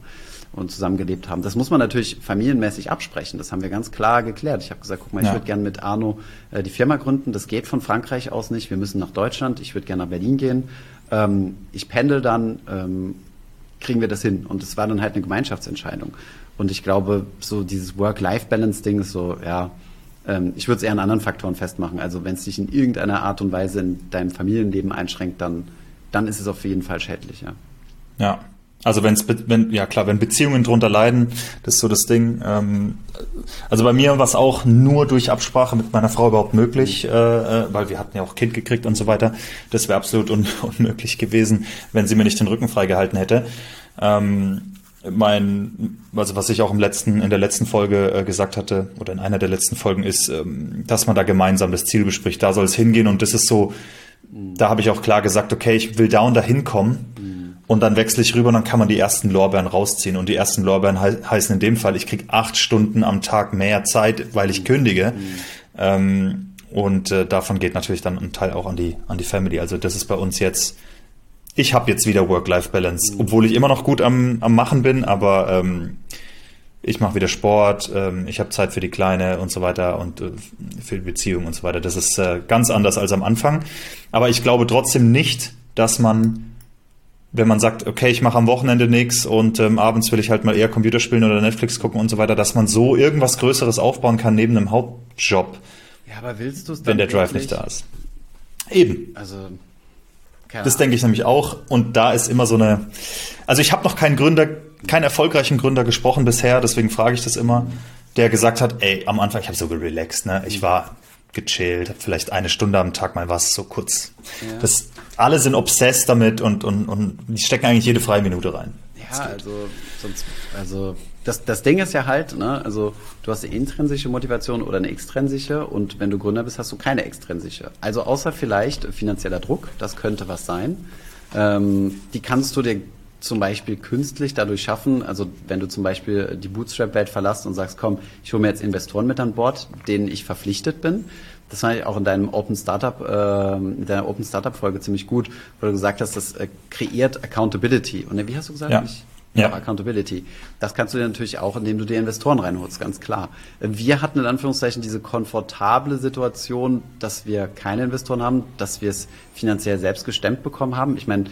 und zusammengelebt haben. Das muss man natürlich familienmäßig absprechen. Das haben wir ganz klar geklärt. Ich habe gesagt, guck mal, ich ja. würde gerne mit Arno äh, die Firma gründen. Das geht von Frankreich aus nicht. Wir müssen nach Deutschland. Ich würde gerne nach Berlin gehen. Ähm, ich pendel dann. Ähm, kriegen wir das hin? Und es war dann halt eine Gemeinschaftsentscheidung. Und ich glaube, so dieses Work-Life-Balance-Ding ist so, ja, ähm, ich würde es eher an anderen Faktoren festmachen. Also wenn es dich in irgendeiner Art und Weise in deinem Familienleben einschränkt, dann, dann ist es auf jeden Fall schädlich, ja. Ja, also wenn's, wenn, ja klar, wenn Beziehungen drunter leiden, das ist so das Ding. Ähm, also bei mir war es auch nur durch Absprache mit meiner Frau überhaupt möglich, mhm. äh, äh, weil wir hatten ja auch Kind gekriegt und so weiter. Das wäre absolut un unmöglich gewesen, wenn sie mir nicht den Rücken freigehalten hätte. Ähm, mein, also was ich auch im letzten, in der letzten Folge äh, gesagt hatte, oder in einer der letzten Folgen ist, ähm, dass man da gemeinsam das Ziel bespricht. Da soll es hingehen und das ist so, mhm. da habe ich auch klar gesagt, okay, ich will da und da hinkommen. Mhm und dann wechsle ich rüber und dann kann man die ersten Lorbeeren rausziehen. Und die ersten Lorbeeren he heißen in dem Fall, ich krieg acht Stunden am Tag mehr Zeit, weil ich kündige. Mhm. Ähm, und äh, davon geht natürlich dann ein Teil auch an die, an die Family. Also das ist bei uns jetzt, ich habe jetzt wieder Work-Life-Balance, mhm. obwohl ich immer noch gut am, am Machen bin, aber ähm, ich mache wieder Sport, ähm, ich habe Zeit für die Kleine und so weiter und äh, für die Beziehung und so weiter. Das ist äh, ganz anders als am Anfang. Aber ich glaube trotzdem nicht, dass man, wenn man sagt, okay, ich mache am Wochenende nichts und ähm, abends will ich halt mal eher Computer spielen oder Netflix gucken und so weiter, dass man so irgendwas Größeres aufbauen kann neben einem Hauptjob. Ja, aber willst du es Wenn der Drive nicht da ist. Eben. Also das denke ich nämlich auch. Und da ist immer so eine. Also ich habe noch keinen Gründer, keinen erfolgreichen Gründer gesprochen bisher, deswegen frage ich das immer, der gesagt hat, ey, am Anfang, ich habe so relaxed, ne? Ich war gechillt, habe vielleicht eine Stunde am Tag mal was, so kurz. Ja. Das, alle sind obsessed damit und, und, und die stecken eigentlich jede freie Minute rein. Ja, also sonst, also das, das Ding ist ja halt, ne, also du hast eine intrinsische Motivation oder eine extrinsische und wenn du Gründer bist, hast du keine extrinsische. Also außer vielleicht finanzieller Druck, das könnte was sein. Ähm, die kannst du dir zum Beispiel künstlich dadurch schaffen, also wenn du zum Beispiel die Bootstrap-Welt verlässt und sagst, komm, ich hole mir jetzt Investoren mit an Bord, denen ich verpflichtet bin. Das fand ich auch in deinem Open Startup, äh, in deiner Open Startup Folge ziemlich gut, wo du gesagt hast, das äh, kreiert Accountability. Und wie hast du gesagt? Ja. Ich, ja. Accountability. Das kannst du dir natürlich auch, indem du dir Investoren reinholst, ganz klar. Wir hatten in Anführungszeichen diese komfortable Situation, dass wir keine Investoren haben, dass wir es finanziell selbst gestemmt bekommen haben. Ich meine,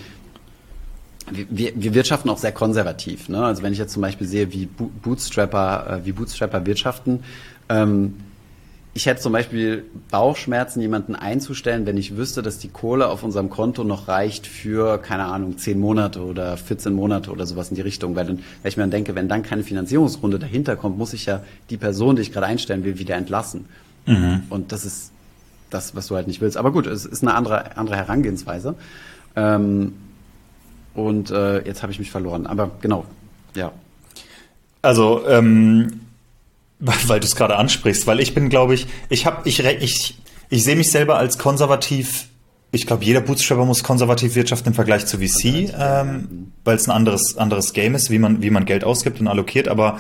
wir, wir wirtschaften auch sehr konservativ. Ne? Also wenn ich jetzt zum Beispiel sehe, wie Bootstrapper, äh, wie Bootstrapper wirtschaften, ähm, ich hätte zum Beispiel Bauchschmerzen, jemanden einzustellen, wenn ich wüsste, dass die Kohle auf unserem Konto noch reicht für, keine Ahnung, 10 Monate oder 14 Monate oder sowas in die Richtung. Weil, dann, weil ich mir dann denke, wenn dann keine Finanzierungsrunde dahinter kommt, muss ich ja die Person, die ich gerade einstellen will, wieder entlassen. Mhm. Und das ist das, was du halt nicht willst. Aber gut, es ist eine andere, andere Herangehensweise. Ähm, und äh, jetzt habe ich mich verloren. Aber genau, ja. Also, ähm, weil du es gerade ansprichst, weil ich bin, glaube ich, ich habe, ich, ich, ich sehe mich selber als konservativ. Ich glaube, jeder Bootstrapper muss konservativ wirtschaften im Vergleich zu VC, ähm, weil es ein anderes, anderes Game ist, wie man, wie man Geld ausgibt und allokiert. Aber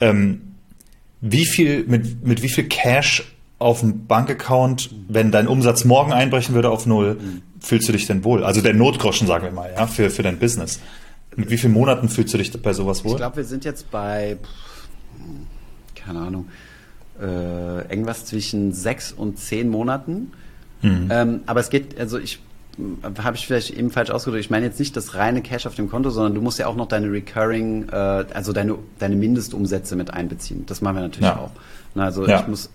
ähm, wie viel, mit, mit wie viel Cash auf dem Bankaccount, wenn dein Umsatz morgen einbrechen würde auf null, mhm. fühlst du dich denn wohl? Also der Notgroschen, sagen wir mal, ja, für, für dein Business. Mit wie vielen Monaten fühlst du dich bei sowas wohl? Ich glaube, wir sind jetzt bei keine Ahnung, äh, irgendwas zwischen sechs und zehn Monaten. Mhm. Ähm, aber es geht, also ich habe ich vielleicht eben falsch ausgedrückt. Ich meine jetzt nicht das reine Cash auf dem Konto, sondern du musst ja auch noch deine Recurring, äh, also deine, deine Mindestumsätze mit einbeziehen. Das machen wir natürlich ja. auch. Na, also ja. ich muss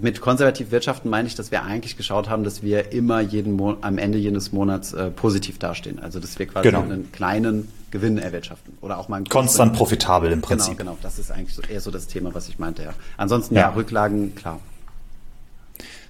mit konservativ wirtschaften meine ich, dass wir eigentlich geschaut haben, dass wir immer jeden Mo am Ende jedes Monats äh, positiv dastehen. Also dass wir quasi genau. einen kleinen Gewinn erwirtschaften oder auch mal konstant profitabel im Prinzip. Genau, genau. Das ist eigentlich so, eher so das Thema, was ich meinte. Ja. Ansonsten ja, ja Rücklagen klar.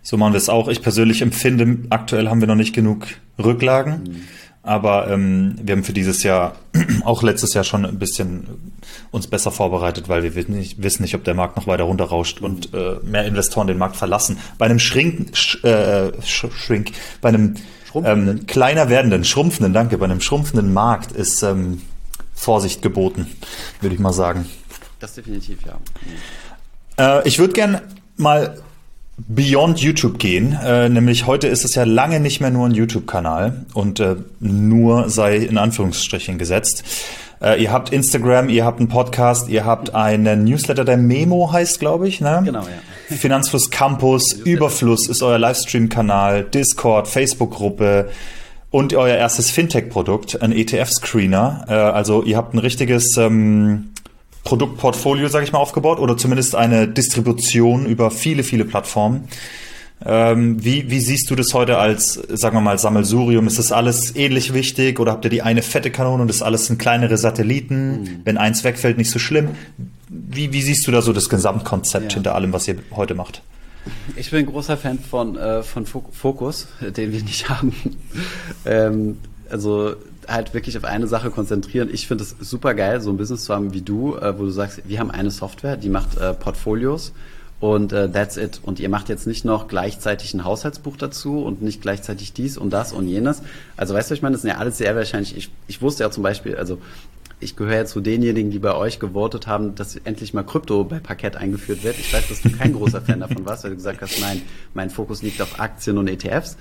So machen wir es auch. Ich persönlich empfinde, aktuell haben wir noch nicht genug Rücklagen. Mhm. Aber ähm, wir haben für dieses Jahr, auch letztes Jahr schon ein bisschen uns besser vorbereitet, weil wir wissen nicht, wissen nicht ob der Markt noch weiter runterrauscht und äh, mehr Investoren den Markt verlassen. Bei einem Schrink, sch, äh, sch, Shrink, bei einem ähm, kleiner werdenden, schrumpfenden, danke, bei einem schrumpfenden Markt ist ähm, Vorsicht geboten, würde ich mal sagen. Das definitiv, ja. Äh, ich würde gern mal beyond YouTube gehen. Äh, nämlich heute ist es ja lange nicht mehr nur ein YouTube-Kanal und äh, nur sei in Anführungsstrichen gesetzt. Äh, ihr habt Instagram, ihr habt einen Podcast, ihr habt einen Newsletter, der Memo heißt, glaube ich. Ne? Genau, ja. Finanzfluss Campus, Überfluss ist euer Livestream-Kanal, Discord, Facebook-Gruppe und euer erstes Fintech-Produkt, ein ETF-Screener. Äh, also ihr habt ein richtiges ähm, Produktportfolio, sage ich mal, aufgebaut oder zumindest eine Distribution über viele, viele Plattformen. Ähm, wie, wie siehst du das heute als, sagen wir mal, Sammelsurium? Ist das alles ähnlich wichtig oder habt ihr die eine fette Kanone und das alles sind kleinere Satelliten? Mhm. Wenn eins wegfällt, nicht so schlimm. Wie, wie siehst du da so das Gesamtkonzept ja. hinter allem, was ihr heute macht? Ich bin ein großer Fan von, äh, von Fokus, den wir nicht haben. ähm, also halt wirklich auf eine Sache konzentrieren. Ich finde es super geil, so ein Business zu haben wie du, äh, wo du sagst, wir haben eine Software, die macht äh, Portfolios und äh, that's it. Und ihr macht jetzt nicht noch gleichzeitig ein Haushaltsbuch dazu und nicht gleichzeitig dies und das und jenes. Also weißt du, ich meine, das sind ja alles sehr wahrscheinlich. Ich, ich wusste ja zum Beispiel, also ich gehöre ja zu denjenigen, die bei euch gewotet haben, dass endlich mal Krypto bei Parkett eingeführt wird. Ich weiß, dass du kein großer Fan davon warst, weil du gesagt hast, nein, mein Fokus liegt auf Aktien und ETFs.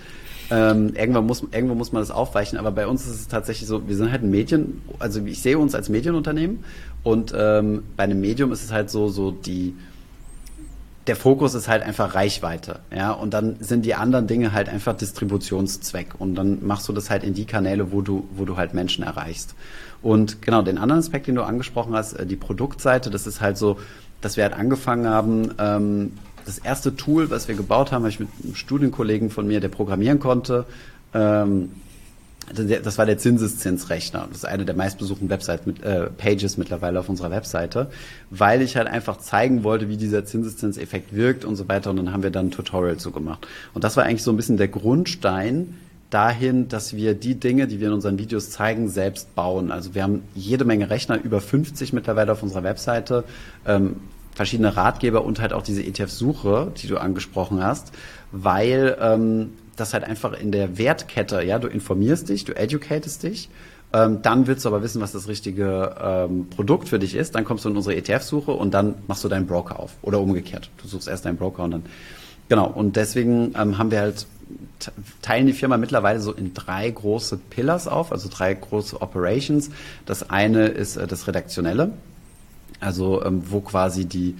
Ähm, irgendwann muss, irgendwo muss man das aufweichen, aber bei uns ist es tatsächlich so, wir sind halt ein Medien, also ich sehe uns als Medienunternehmen und ähm, bei einem Medium ist es halt so, so die, der Fokus ist halt einfach Reichweite, ja, und dann sind die anderen Dinge halt einfach Distributionszweck und dann machst du das halt in die Kanäle, wo du, wo du halt Menschen erreichst. Und genau, den anderen Aspekt, den du angesprochen hast, äh, die Produktseite, das ist halt so, dass wir halt angefangen haben, ähm, das erste Tool, was wir gebaut haben, habe ich mit einem Studienkollegen von mir, der programmieren konnte, ähm, das war der Zinseszinsrechner. Das ist eine der meistbesuchten Website mit, äh, Pages mittlerweile auf unserer Webseite, weil ich halt einfach zeigen wollte, wie dieser Zinseszinseffekt wirkt und so weiter. Und dann haben wir dann ein Tutorial zu gemacht. Und das war eigentlich so ein bisschen der Grundstein dahin, dass wir die Dinge, die wir in unseren Videos zeigen, selbst bauen. Also wir haben jede Menge Rechner, über 50 mittlerweile auf unserer Webseite, ähm, verschiedene Ratgeber und halt auch diese ETF-Suche, die du angesprochen hast, weil ähm, das halt einfach in der Wertkette, ja, du informierst dich, du educatest dich, ähm, dann willst du aber wissen, was das richtige ähm, Produkt für dich ist, dann kommst du in unsere ETF-Suche und dann machst du deinen Broker auf oder umgekehrt. Du suchst erst deinen Broker und dann genau. Und deswegen ähm, haben wir halt teilen die Firma mittlerweile so in drei große Pillars auf, also drei große Operations. Das eine ist äh, das Redaktionelle, also ähm, wo quasi die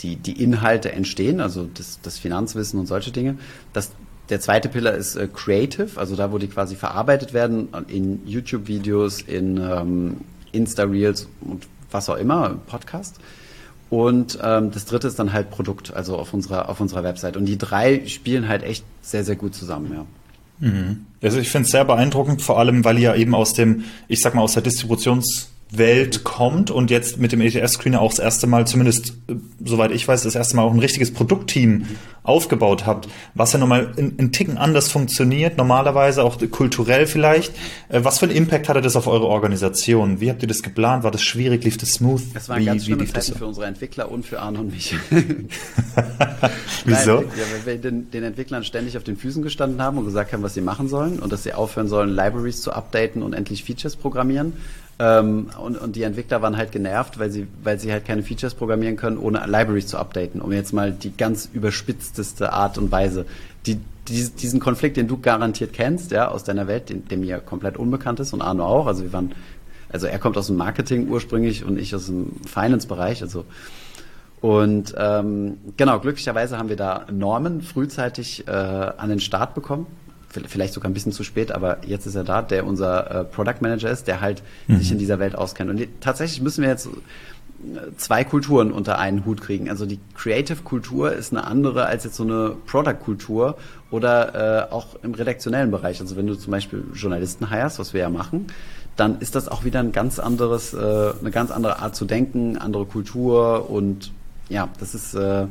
die, die Inhalte entstehen, also das, das Finanzwissen und solche Dinge. Das der zweite Pillar ist äh, Creative, also da, wo die quasi verarbeitet werden in YouTube-Videos, in ähm, Insta-Reels und was auch immer, Podcast. Und ähm, das dritte ist dann halt Produkt, also auf unserer, auf unserer Website. Und die drei spielen halt echt sehr, sehr gut zusammen, ja. Mhm. Also ich finde es sehr beeindruckend, vor allem, weil ihr eben aus dem, ich sag mal, aus der Distributions- Welt kommt und jetzt mit dem ETF-Screener auch das erste Mal, zumindest äh, soweit ich weiß, das erste Mal auch ein richtiges Produktteam aufgebaut habt, was ja nochmal ein Ticken anders funktioniert, normalerweise auch kulturell vielleicht. Äh, was für einen Impact hatte das auf eure Organisation? Wie habt ihr das geplant? War das schwierig? Lief das smooth? Das war wie, ganz schlimme Zeiten für unsere Entwickler und für Arne und mich. Wieso? Nein, ja, weil wir den, den Entwicklern ständig auf den Füßen gestanden haben und gesagt haben, was sie machen sollen und dass sie aufhören sollen, Libraries zu updaten und endlich Features programmieren. Ähm, und, und die Entwickler waren halt genervt, weil sie, weil sie halt keine Features programmieren können, ohne Libraries zu updaten, um jetzt mal die ganz überspitzteste Art und Weise. Die, die, diesen Konflikt, den du garantiert kennst, ja, aus deiner Welt, den, der mir komplett unbekannt ist und Arno auch. Also wir waren, also er kommt aus dem Marketing ursprünglich und ich aus dem Finance-Bereich, also und ähm, genau, glücklicherweise haben wir da Normen frühzeitig äh, an den Start bekommen vielleicht sogar ein bisschen zu spät, aber jetzt ist er da, der unser äh, Product Manager ist, der halt mhm. sich in dieser Welt auskennt. Und die, tatsächlich müssen wir jetzt äh, zwei Kulturen unter einen Hut kriegen. Also die Creative-Kultur ist eine andere als jetzt so eine Product-Kultur oder äh, auch im redaktionellen Bereich. Also wenn du zum Beispiel Journalisten heierst, was wir ja machen, dann ist das auch wieder ein ganz anderes, äh, eine ganz andere Art zu denken, andere Kultur und ja, das ist äh,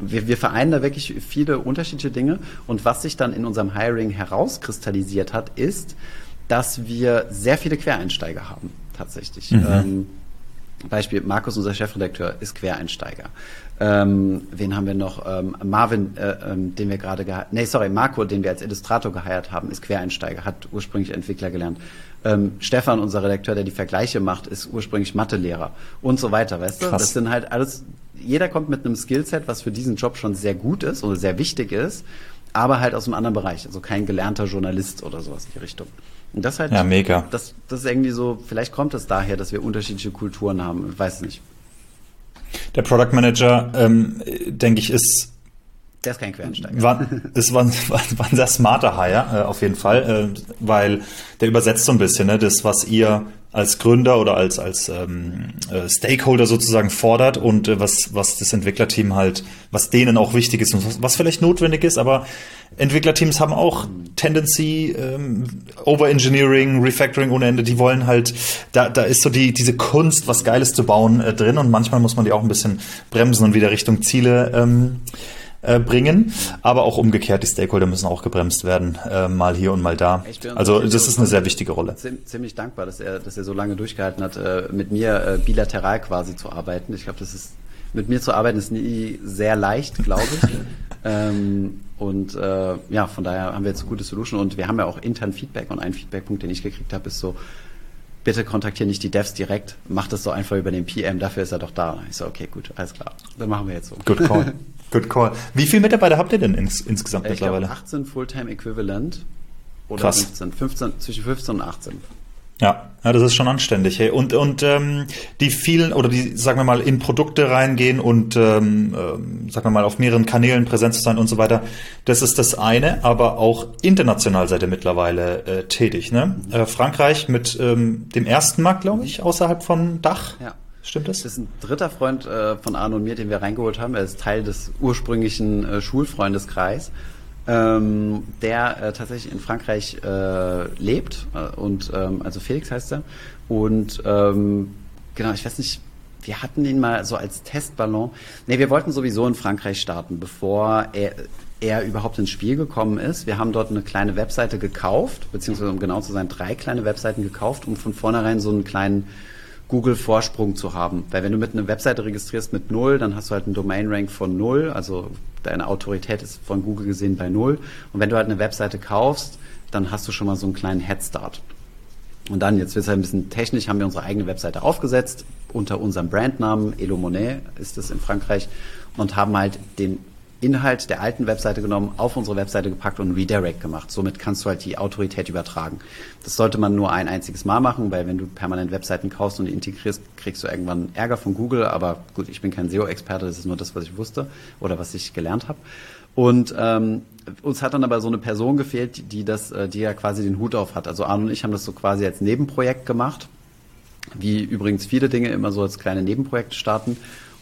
wir, wir vereinen da wirklich viele unterschiedliche Dinge. Und was sich dann in unserem Hiring herauskristallisiert hat, ist, dass wir sehr viele Quereinsteiger haben, tatsächlich. Mhm. Ähm, Beispiel, Markus, unser Chefredakteur, ist Quereinsteiger. Ähm, wen haben wir noch? Ähm, Marvin, äh, ähm, den wir gerade geheiert, nee, sorry, Marco, den wir als Illustrator geheiert haben, ist Quereinsteiger, hat ursprünglich Entwickler gelernt. Ähm, Stefan, unser Redakteur, der die Vergleiche macht, ist ursprünglich Mathelehrer und so weiter, weißt du? Das sind halt alles jeder kommt mit einem Skillset, was für diesen Job schon sehr gut ist oder sehr wichtig ist, aber halt aus einem anderen Bereich, also kein gelernter Journalist oder sowas in die Richtung. Und das halt, ja, mega. Das, das ist irgendwie so, vielleicht kommt es daher, dass wir unterschiedliche Kulturen haben, ich weiß nicht. Der Product Manager, ähm, denke ich, ist der ist kein Quereinsteiger. War, es war, war, war ein sehr smarter Hire, äh, auf jeden Fall, äh, weil der übersetzt so ein bisschen ne, das, was ihr als Gründer oder als, als ähm, äh, Stakeholder sozusagen fordert und äh, was, was das Entwicklerteam halt, was denen auch wichtig ist und was, was vielleicht notwendig ist, aber Entwicklerteams haben auch Tendency, ähm, Overengineering, Refactoring ohne Ende, die wollen halt, da, da ist so die, diese Kunst, was Geiles zu bauen äh, drin und manchmal muss man die auch ein bisschen bremsen und wieder Richtung Ziele ähm, äh, bringen. Aber auch umgekehrt, die Stakeholder müssen auch gebremst werden, äh, mal hier und mal da. Also das ist eine sehr wichtige Rolle. Ziemlich dankbar, dass er, dass er so lange durchgehalten hat, äh, mit mir äh, bilateral quasi zu arbeiten. Ich glaube, das ist mit mir zu arbeiten ist nie sehr leicht, glaube ich. ähm, und äh, ja, von daher haben wir jetzt eine gute Solution und wir haben ja auch intern Feedback und ein Feedbackpunkt, den ich gekriegt habe, ist so, bitte kontaktiere nicht die Devs direkt, mach das doch einfach über den PM, dafür ist er doch da. Ich so, okay, gut, alles klar, dann machen wir jetzt so. Good call. Good call. Wie viele Mitarbeiter habt ihr denn ins, insgesamt ich mittlerweile? Glaub, 18 Fulltime Equivalent oder Krass. 15, 15, zwischen 15 und 18. Ja, ja, das ist schon anständig. Hey. Und und ähm, die vielen oder die, sagen wir mal, in Produkte reingehen und ähm, ähm, sagen wir mal auf mehreren Kanälen präsent zu sein und so weiter, das ist das eine. Aber auch international seid ihr mittlerweile äh, tätig. Ne? Äh, Frankreich mit ähm, dem ersten Markt, glaube ich, außerhalb von Dach. Ja. Stimmt das? Das ist ein dritter Freund äh, von Arno und mir, den wir reingeholt haben. Er ist Teil des ursprünglichen äh, Schulfreundeskreis, ähm, der äh, tatsächlich in Frankreich äh, lebt. Äh, und ähm, also Felix heißt er. Und ähm, genau, ich weiß nicht, wir hatten ihn mal so als Testballon. Nee, wir wollten sowieso in Frankreich starten, bevor er, er überhaupt ins Spiel gekommen ist. Wir haben dort eine kleine Webseite gekauft, beziehungsweise um genau zu sein, drei kleine Webseiten gekauft, um von vornherein so einen kleinen Google-Vorsprung zu haben. Weil wenn du mit einer Webseite registrierst mit null, dann hast du halt einen Domain-Rank von null, also deine Autorität ist von Google gesehen bei null. Und wenn du halt eine Webseite kaufst, dann hast du schon mal so einen kleinen Headstart. Und dann, jetzt wird es halt ein bisschen technisch, haben wir unsere eigene Webseite aufgesetzt, unter unserem Brandnamen, Elo Monet ist es in Frankreich, und haben halt den Inhalt der alten Webseite genommen, auf unsere Webseite gepackt und Redirect gemacht. Somit kannst du halt die Autorität übertragen. Das sollte man nur ein einziges Mal machen, weil wenn du permanent Webseiten kaufst und integrierst, kriegst du irgendwann Ärger von Google. Aber gut, ich bin kein SEO-Experte, das ist nur das, was ich wusste oder was ich gelernt habe. Und ähm, uns hat dann aber so eine Person gefehlt, die das, äh, die ja quasi den Hut auf hat. Also Arno und ich haben das so quasi als Nebenprojekt gemacht, wie übrigens viele Dinge immer so als kleine Nebenprojekte starten.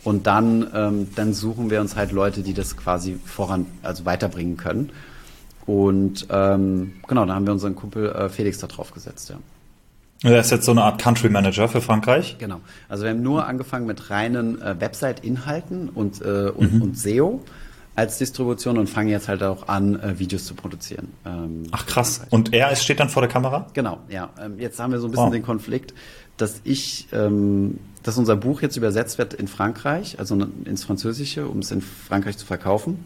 Und dann, ähm, dann suchen wir uns halt Leute, die das quasi voran, also weiterbringen können. Und ähm, genau, da haben wir unseren Kumpel äh, Felix da drauf gesetzt, ja. Er ist jetzt so eine Art Country Manager für Frankreich. Genau. Also wir haben nur angefangen mit reinen äh, Website-Inhalten und, äh, und, mhm. und SEO als Distribution und fangen jetzt halt auch an, äh, Videos zu produzieren. Ähm, Ach krass. Und er ist, steht dann vor der Kamera? Genau, ja. Ähm, jetzt haben wir so ein bisschen wow. den Konflikt, dass ich, ähm, dass unser Buch jetzt übersetzt wird in Frankreich, also ins Französische, um es in Frankreich zu verkaufen.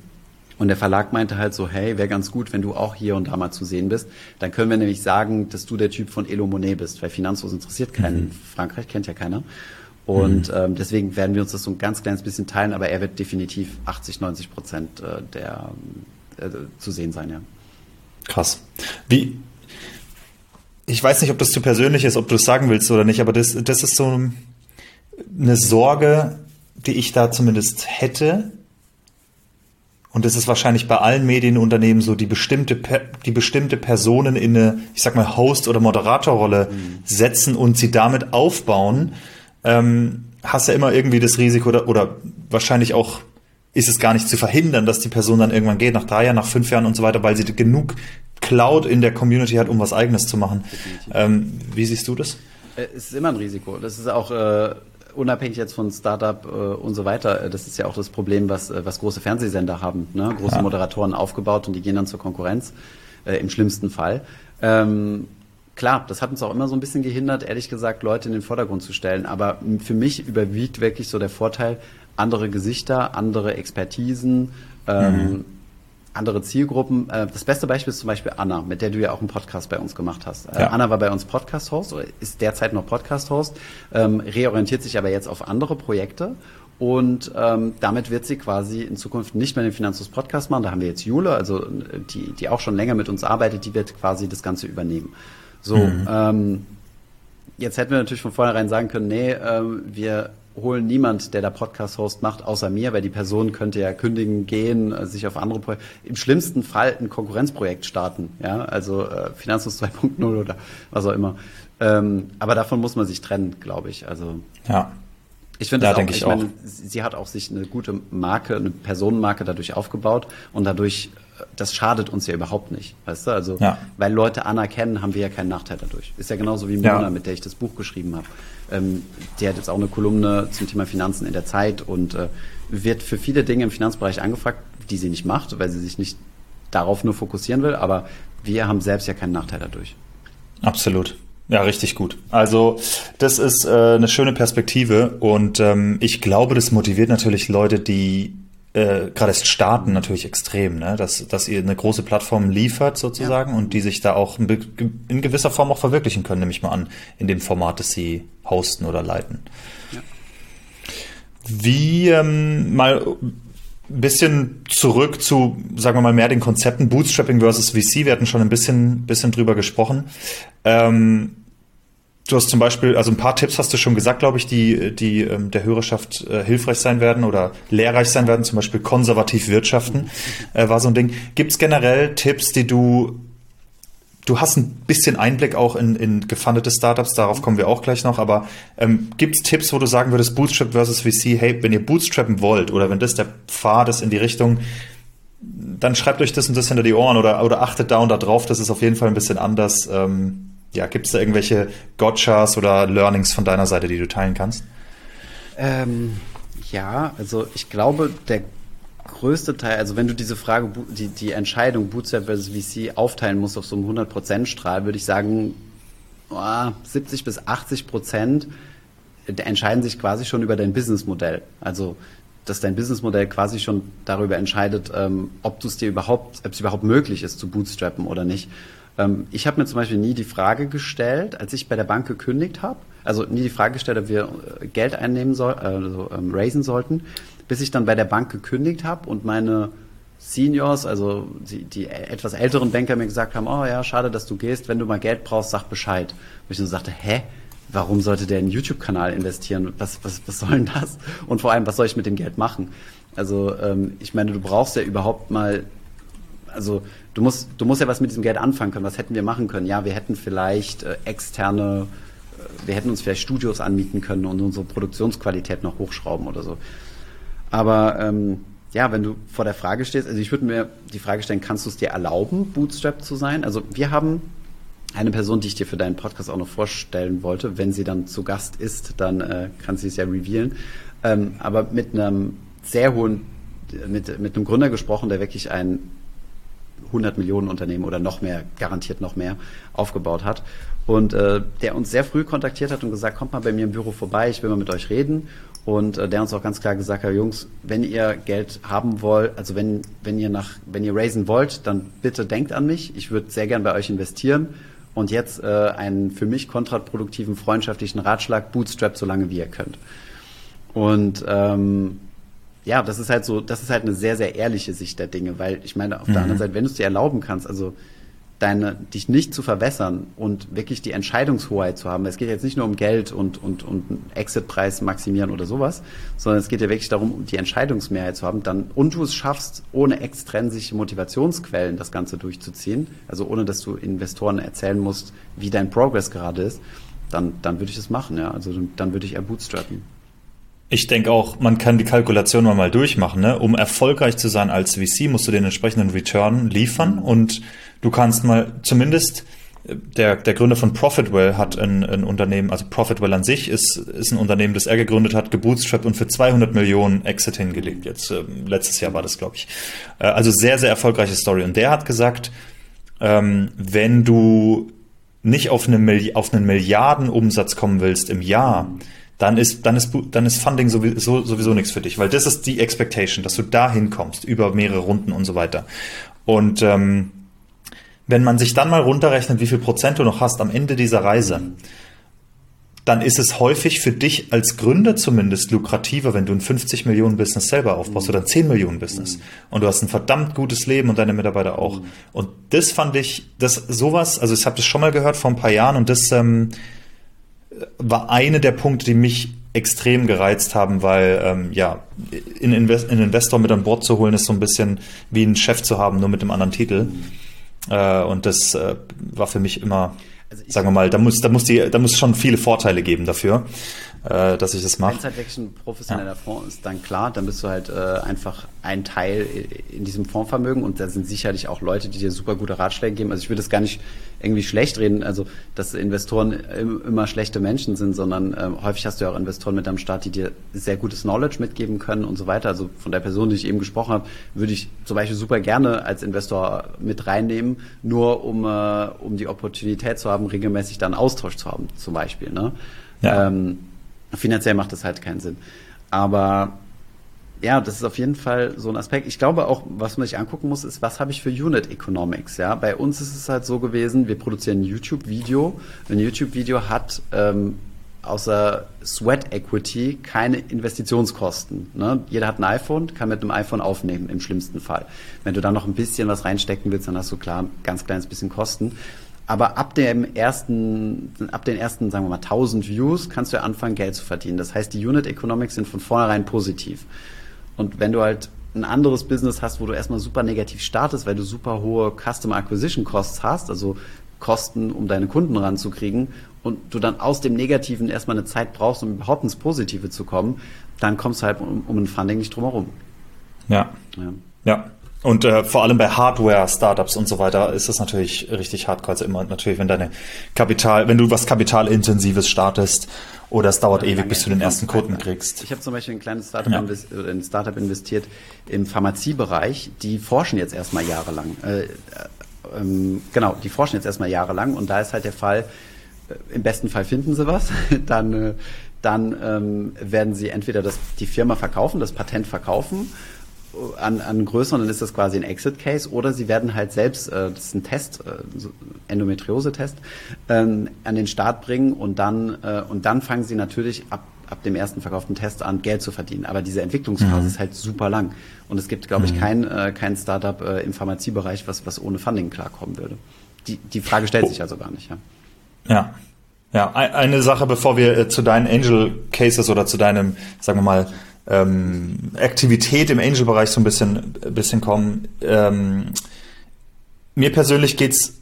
Und der Verlag meinte halt so, hey, wäre ganz gut, wenn du auch hier und da mal zu sehen bist. Dann können wir nämlich sagen, dass du der Typ von Elo Monet bist, weil Finanzlos interessiert keinen. Mhm. Frankreich kennt ja keiner. Und mhm. ähm, deswegen werden wir uns das so ein ganz kleines bisschen teilen, aber er wird definitiv 80, 90 Prozent äh, der äh, zu sehen sein, ja. Krass. Wie, ich weiß nicht, ob das zu persönlich ist, ob du es sagen willst oder nicht, aber das, das ist so eine Sorge, die ich da zumindest hätte. Und das ist wahrscheinlich bei allen Medienunternehmen so, die bestimmte, die bestimmte Personen in eine, ich sag mal, Host- oder Moderatorrolle mhm. setzen und sie damit aufbauen, ähm, hast ja immer irgendwie das Risiko oder, oder wahrscheinlich auch ist es gar nicht zu verhindern, dass die Person dann irgendwann geht, nach drei Jahren, nach fünf Jahren und so weiter, weil sie genug Cloud in der Community hat, um was Eigenes zu machen. Ähm, wie siehst du das? Äh, es ist immer ein Risiko. Das ist auch äh, unabhängig jetzt von Startup äh, und so weiter. Äh, das ist ja auch das Problem, was, äh, was große Fernsehsender haben. Ne? Große ja. Moderatoren aufgebaut und die gehen dann zur Konkurrenz, äh, im schlimmsten Fall. Ähm, klar, das hat uns auch immer so ein bisschen gehindert, ehrlich gesagt, Leute in den Vordergrund zu stellen. Aber für mich überwiegt wirklich so der Vorteil, andere Gesichter, andere Expertisen, ähm, mhm. Andere Zielgruppen. Äh, das beste Beispiel ist zum Beispiel Anna, mit der du ja auch einen Podcast bei uns gemacht hast. Äh, ja. Anna war bei uns Podcast-Host, ist derzeit noch Podcast-Host, ähm, reorientiert sich aber jetzt auf andere Projekte und ähm, damit wird sie quasi in Zukunft nicht mehr den Finanzus Podcast machen. Da haben wir jetzt Jule, also die, die auch schon länger mit uns arbeitet, die wird quasi das Ganze übernehmen. So, mhm. ähm, jetzt hätten wir natürlich von vornherein sagen können, nee, ähm, wir holen niemand, der da Podcast-Host macht, außer mir, weil die Person könnte ja kündigen, gehen, äh, sich auf andere Projekte, im schlimmsten Fall ein Konkurrenzprojekt starten, ja, also äh, Finanzlos 2.0 oder was auch immer. Ähm, aber davon muss man sich trennen, glaube ich. Also ja. Ich finde ja, das auch, ich, ich meine, sie hat auch sich eine gute Marke, eine Personenmarke dadurch aufgebaut und dadurch das schadet uns ja überhaupt nicht, weißt du? Also, ja. weil Leute anerkennen, haben wir ja keinen Nachteil dadurch. Ist ja genauso wie Mona, ja. mit der ich das Buch geschrieben habe. Ähm, die hat jetzt auch eine Kolumne zum Thema Finanzen in der Zeit und äh, wird für viele Dinge im Finanzbereich angefragt, die sie nicht macht, weil sie sich nicht darauf nur fokussieren will, aber wir haben selbst ja keinen Nachteil dadurch. Absolut. Ja, richtig gut. Also das ist äh, eine schöne Perspektive und ähm, ich glaube, das motiviert natürlich Leute, die äh, gerade erst starten natürlich extrem, ne? dass, dass ihr eine große Plattform liefert sozusagen ja. und die sich da auch in gewisser Form auch verwirklichen können, nehme ich mal an, in dem Format, das sie hosten oder leiten. Ja. Wie ähm, mal ein bisschen zurück zu, sagen wir mal, mehr den Konzepten Bootstrapping versus VC. Wir hatten schon ein bisschen, bisschen drüber gesprochen. Ähm, du hast zum Beispiel, also ein paar Tipps hast du schon gesagt, glaube ich, die, die ähm, der Hörerschaft äh, hilfreich sein werden oder lehrreich sein werden. Zum Beispiel konservativ wirtschaften äh, war so ein Ding. Gibt es generell Tipps, die du Du hast ein bisschen Einblick auch in, in gefundete Startups, darauf kommen wir auch gleich noch, aber ähm, gibt es Tipps, wo du sagen würdest, Bootstrap versus VC, hey, wenn ihr bootstrappen wollt oder wenn das der Pfad ist in die Richtung, dann schreibt euch das und das hinter die Ohren oder, oder achtet da und da drauf, das ist auf jeden Fall ein bisschen anders. Ähm, ja, gibt es da irgendwelche Gotchas oder Learnings von deiner Seite, die du teilen kannst? Ähm, ja, also ich glaube, der größte Teil, also wenn du diese Frage, die, die Entscheidung Bootstrap versus VC aufteilen musst auf so einem 100%-Strahl, würde ich sagen, oh, 70 bis 80 Prozent entscheiden sich quasi schon über dein Businessmodell. Also dass dein Businessmodell quasi schon darüber entscheidet, ähm, ob du es dir überhaupt, ob es überhaupt möglich ist zu bootstrappen oder nicht. Ähm, ich habe mir zum Beispiel nie die Frage gestellt, als ich bei der Bank gekündigt habe, also nie die Frage gestellt, ob wir äh, Geld einnehmen soll, also ähm, raisen sollten, bis ich dann bei der Bank gekündigt habe und meine Seniors, also die, die etwas älteren Banker mir gesagt haben, oh ja, schade, dass du gehst, wenn du mal Geld brauchst, sag Bescheid. Und ich so sagte, hä? Warum sollte der in einen YouTube-Kanal investieren? Was, was, was soll denn das? Und vor allem, was soll ich mit dem Geld machen? Also ähm, ich meine, du brauchst ja überhaupt mal, also du musst, du musst ja was mit diesem Geld anfangen können. Was hätten wir machen können? Ja, wir hätten vielleicht äh, externe, äh, wir hätten uns vielleicht Studios anmieten können und unsere Produktionsqualität noch hochschrauben oder so. Aber ähm, ja, wenn du vor der Frage stehst, also ich würde mir die Frage stellen, kannst du es dir erlauben, Bootstrap zu sein? Also wir haben eine Person, die ich dir für deinen Podcast auch noch vorstellen wollte. Wenn sie dann zu Gast ist, dann äh, kann sie es ja revealen. Ähm, aber mit einem sehr hohen, mit, mit einem Gründer gesprochen, der wirklich ein 100 Millionen Unternehmen oder noch mehr, garantiert noch mehr, aufgebaut hat. Und äh, der uns sehr früh kontaktiert hat und gesagt, kommt mal bei mir im Büro vorbei, ich will mal mit euch reden und äh, der uns auch ganz klar gesagt hat, Jungs, wenn ihr Geld haben wollt, also wenn, wenn ihr nach, wenn ihr raisen wollt, dann bitte denkt an mich. Ich würde sehr gern bei euch investieren. Und jetzt äh, einen für mich kontraproduktiven freundschaftlichen Ratschlag, Bootstrap so lange wie ihr könnt. Und ähm, ja, das ist halt so, das ist halt eine sehr, sehr ehrliche Sicht der Dinge, weil ich meine, auf mhm. der anderen Seite, wenn du es dir erlauben kannst, also deine, dich nicht zu verwässern und wirklich die Entscheidungshoheit zu haben. Es geht jetzt nicht nur um Geld und, und, und Exitpreis maximieren oder sowas, sondern es geht ja wirklich darum, die Entscheidungsmehrheit zu haben. Dann, und du es schaffst, ohne extrinsische Motivationsquellen das Ganze durchzuziehen, also ohne dass du Investoren erzählen musst, wie dein Progress gerade ist, dann, dann würde ich es machen, ja. Also dann würde ich eher bootstrappen. Ich denke auch, man kann die Kalkulation mal durchmachen. Ne? Um erfolgreich zu sein als VC, musst du den entsprechenden Return liefern und du kannst mal zumindest der, der Gründer von Profitwell hat ein, ein Unternehmen, also Profitwell an sich ist, ist ein Unternehmen, das er gegründet hat, gebootstrapped und für 200 Millionen Exit hingelegt. Jetzt, äh, letztes Jahr war das, glaube ich. Äh, also sehr, sehr erfolgreiche Story. Und der hat gesagt, ähm, wenn du nicht auf, eine, auf einen Milliardenumsatz kommen willst im Jahr, dann ist, dann ist, dann ist Funding sowieso, sowieso nichts für dich, weil das ist die Expectation, dass du da hinkommst, über mehrere Runden und so weiter. Und ähm, wenn man sich dann mal runterrechnet, wie viel Prozent du noch hast am Ende dieser Reise, dann ist es häufig für dich als Gründer zumindest lukrativer, wenn du ein 50 Millionen Business selber aufbaust oder ein 10 Millionen Business. Und du hast ein verdammt gutes Leben und deine Mitarbeiter auch. Und das fand ich, das sowas, also ich habe das schon mal gehört vor ein paar Jahren und das ähm, war eine der Punkte, die mich extrem gereizt haben, weil ähm, ja, einen Invest Investor mit an Bord zu holen, ist so ein bisschen wie einen Chef zu haben, nur mit einem anderen Titel. Mhm. Äh, und das äh, war für mich immer, also sagen wir mal, da muss, da muss die, da muss schon viele Vorteile geben dafür äh, dass ich das mache. Wenn es halt wirklich ein professioneller ja. Fonds ist, dann klar, dann bist du halt äh, einfach ein Teil in diesem Fondsvermögen und da sind sicherlich auch Leute, die dir super gute Ratschläge geben. Also ich würde das gar nicht irgendwie schlecht reden, also dass Investoren immer schlechte Menschen sind, sondern ähm, häufig hast du ja auch Investoren mit am Start, die dir sehr gutes Knowledge mitgeben können und so weiter. Also von der Person, die ich eben gesprochen habe, würde ich zum Beispiel super gerne als Investor mit reinnehmen, nur um, äh, um die Opportunität zu haben, regelmäßig dann Austausch zu haben, zum Beispiel. Ne? Ja. Ähm, Finanziell macht das halt keinen Sinn. Aber ja, das ist auf jeden Fall so ein Aspekt. Ich glaube auch, was man sich angucken muss, ist, was habe ich für Unit Economics? Ja, bei uns ist es halt so gewesen, wir produzieren ein YouTube-Video. Ein YouTube-Video hat ähm, außer Sweat Equity keine Investitionskosten. Ne? Jeder hat ein iPhone, kann mit einem iPhone aufnehmen im schlimmsten Fall. Wenn du da noch ein bisschen was reinstecken willst, dann hast du klar ein ganz kleines bisschen Kosten. Aber ab dem ersten, ab den ersten, sagen wir mal, 1000 Views kannst du ja anfangen, Geld zu verdienen. Das heißt, die Unit Economics sind von vornherein positiv. Und wenn du halt ein anderes Business hast, wo du erstmal super negativ startest, weil du super hohe Customer Acquisition Costs hast, also Kosten, um deine Kunden ranzukriegen, und du dann aus dem Negativen erstmal eine Zeit brauchst, um überhaupt ins Positive zu kommen, dann kommst du halt um, um ein Funding nicht drum herum. Ja. ja. Ja. Und äh, vor allem bei Hardware-Startups und so weiter ist das natürlich richtig hardcore. Also immer natürlich, wenn deine Kapital, wenn du was Kapitalintensives startest oder es dauert ewig, bis du den ersten Kunden kriegst. Ich habe zum Beispiel ein kleines Startup, ja. invest ein Startup investiert im Pharmaziebereich, die forschen jetzt erstmal jahrelang. Äh, äh, ähm, genau, die forschen jetzt erstmal jahrelang und da ist halt der Fall, äh, im besten Fall finden sie was, dann, äh, dann ähm, werden sie entweder das, die Firma verkaufen, das Patent verkaufen an, an größeren, dann ist das quasi ein Exit-Case, oder sie werden halt selbst, äh, das ist ein Test, äh, Endometriose-Test, ähm, an den Start bringen und dann, äh, und dann fangen sie natürlich ab, ab dem ersten verkauften Test an, Geld zu verdienen. Aber diese Entwicklungsphase mhm. ist halt super lang. Und es gibt, glaube ich, mhm. kein, äh, kein Startup äh, im Pharmaziebereich, was, was ohne Funding klarkommen würde. Die, die Frage stellt oh. sich also gar nicht, ja. Ja. Ja, eine Sache, bevor wir äh, zu deinen Angel Cases oder zu deinem, sagen wir mal, ähm, Aktivität im Angel-Bereich so ein bisschen, bisschen kommen. Ähm, mir persönlich geht's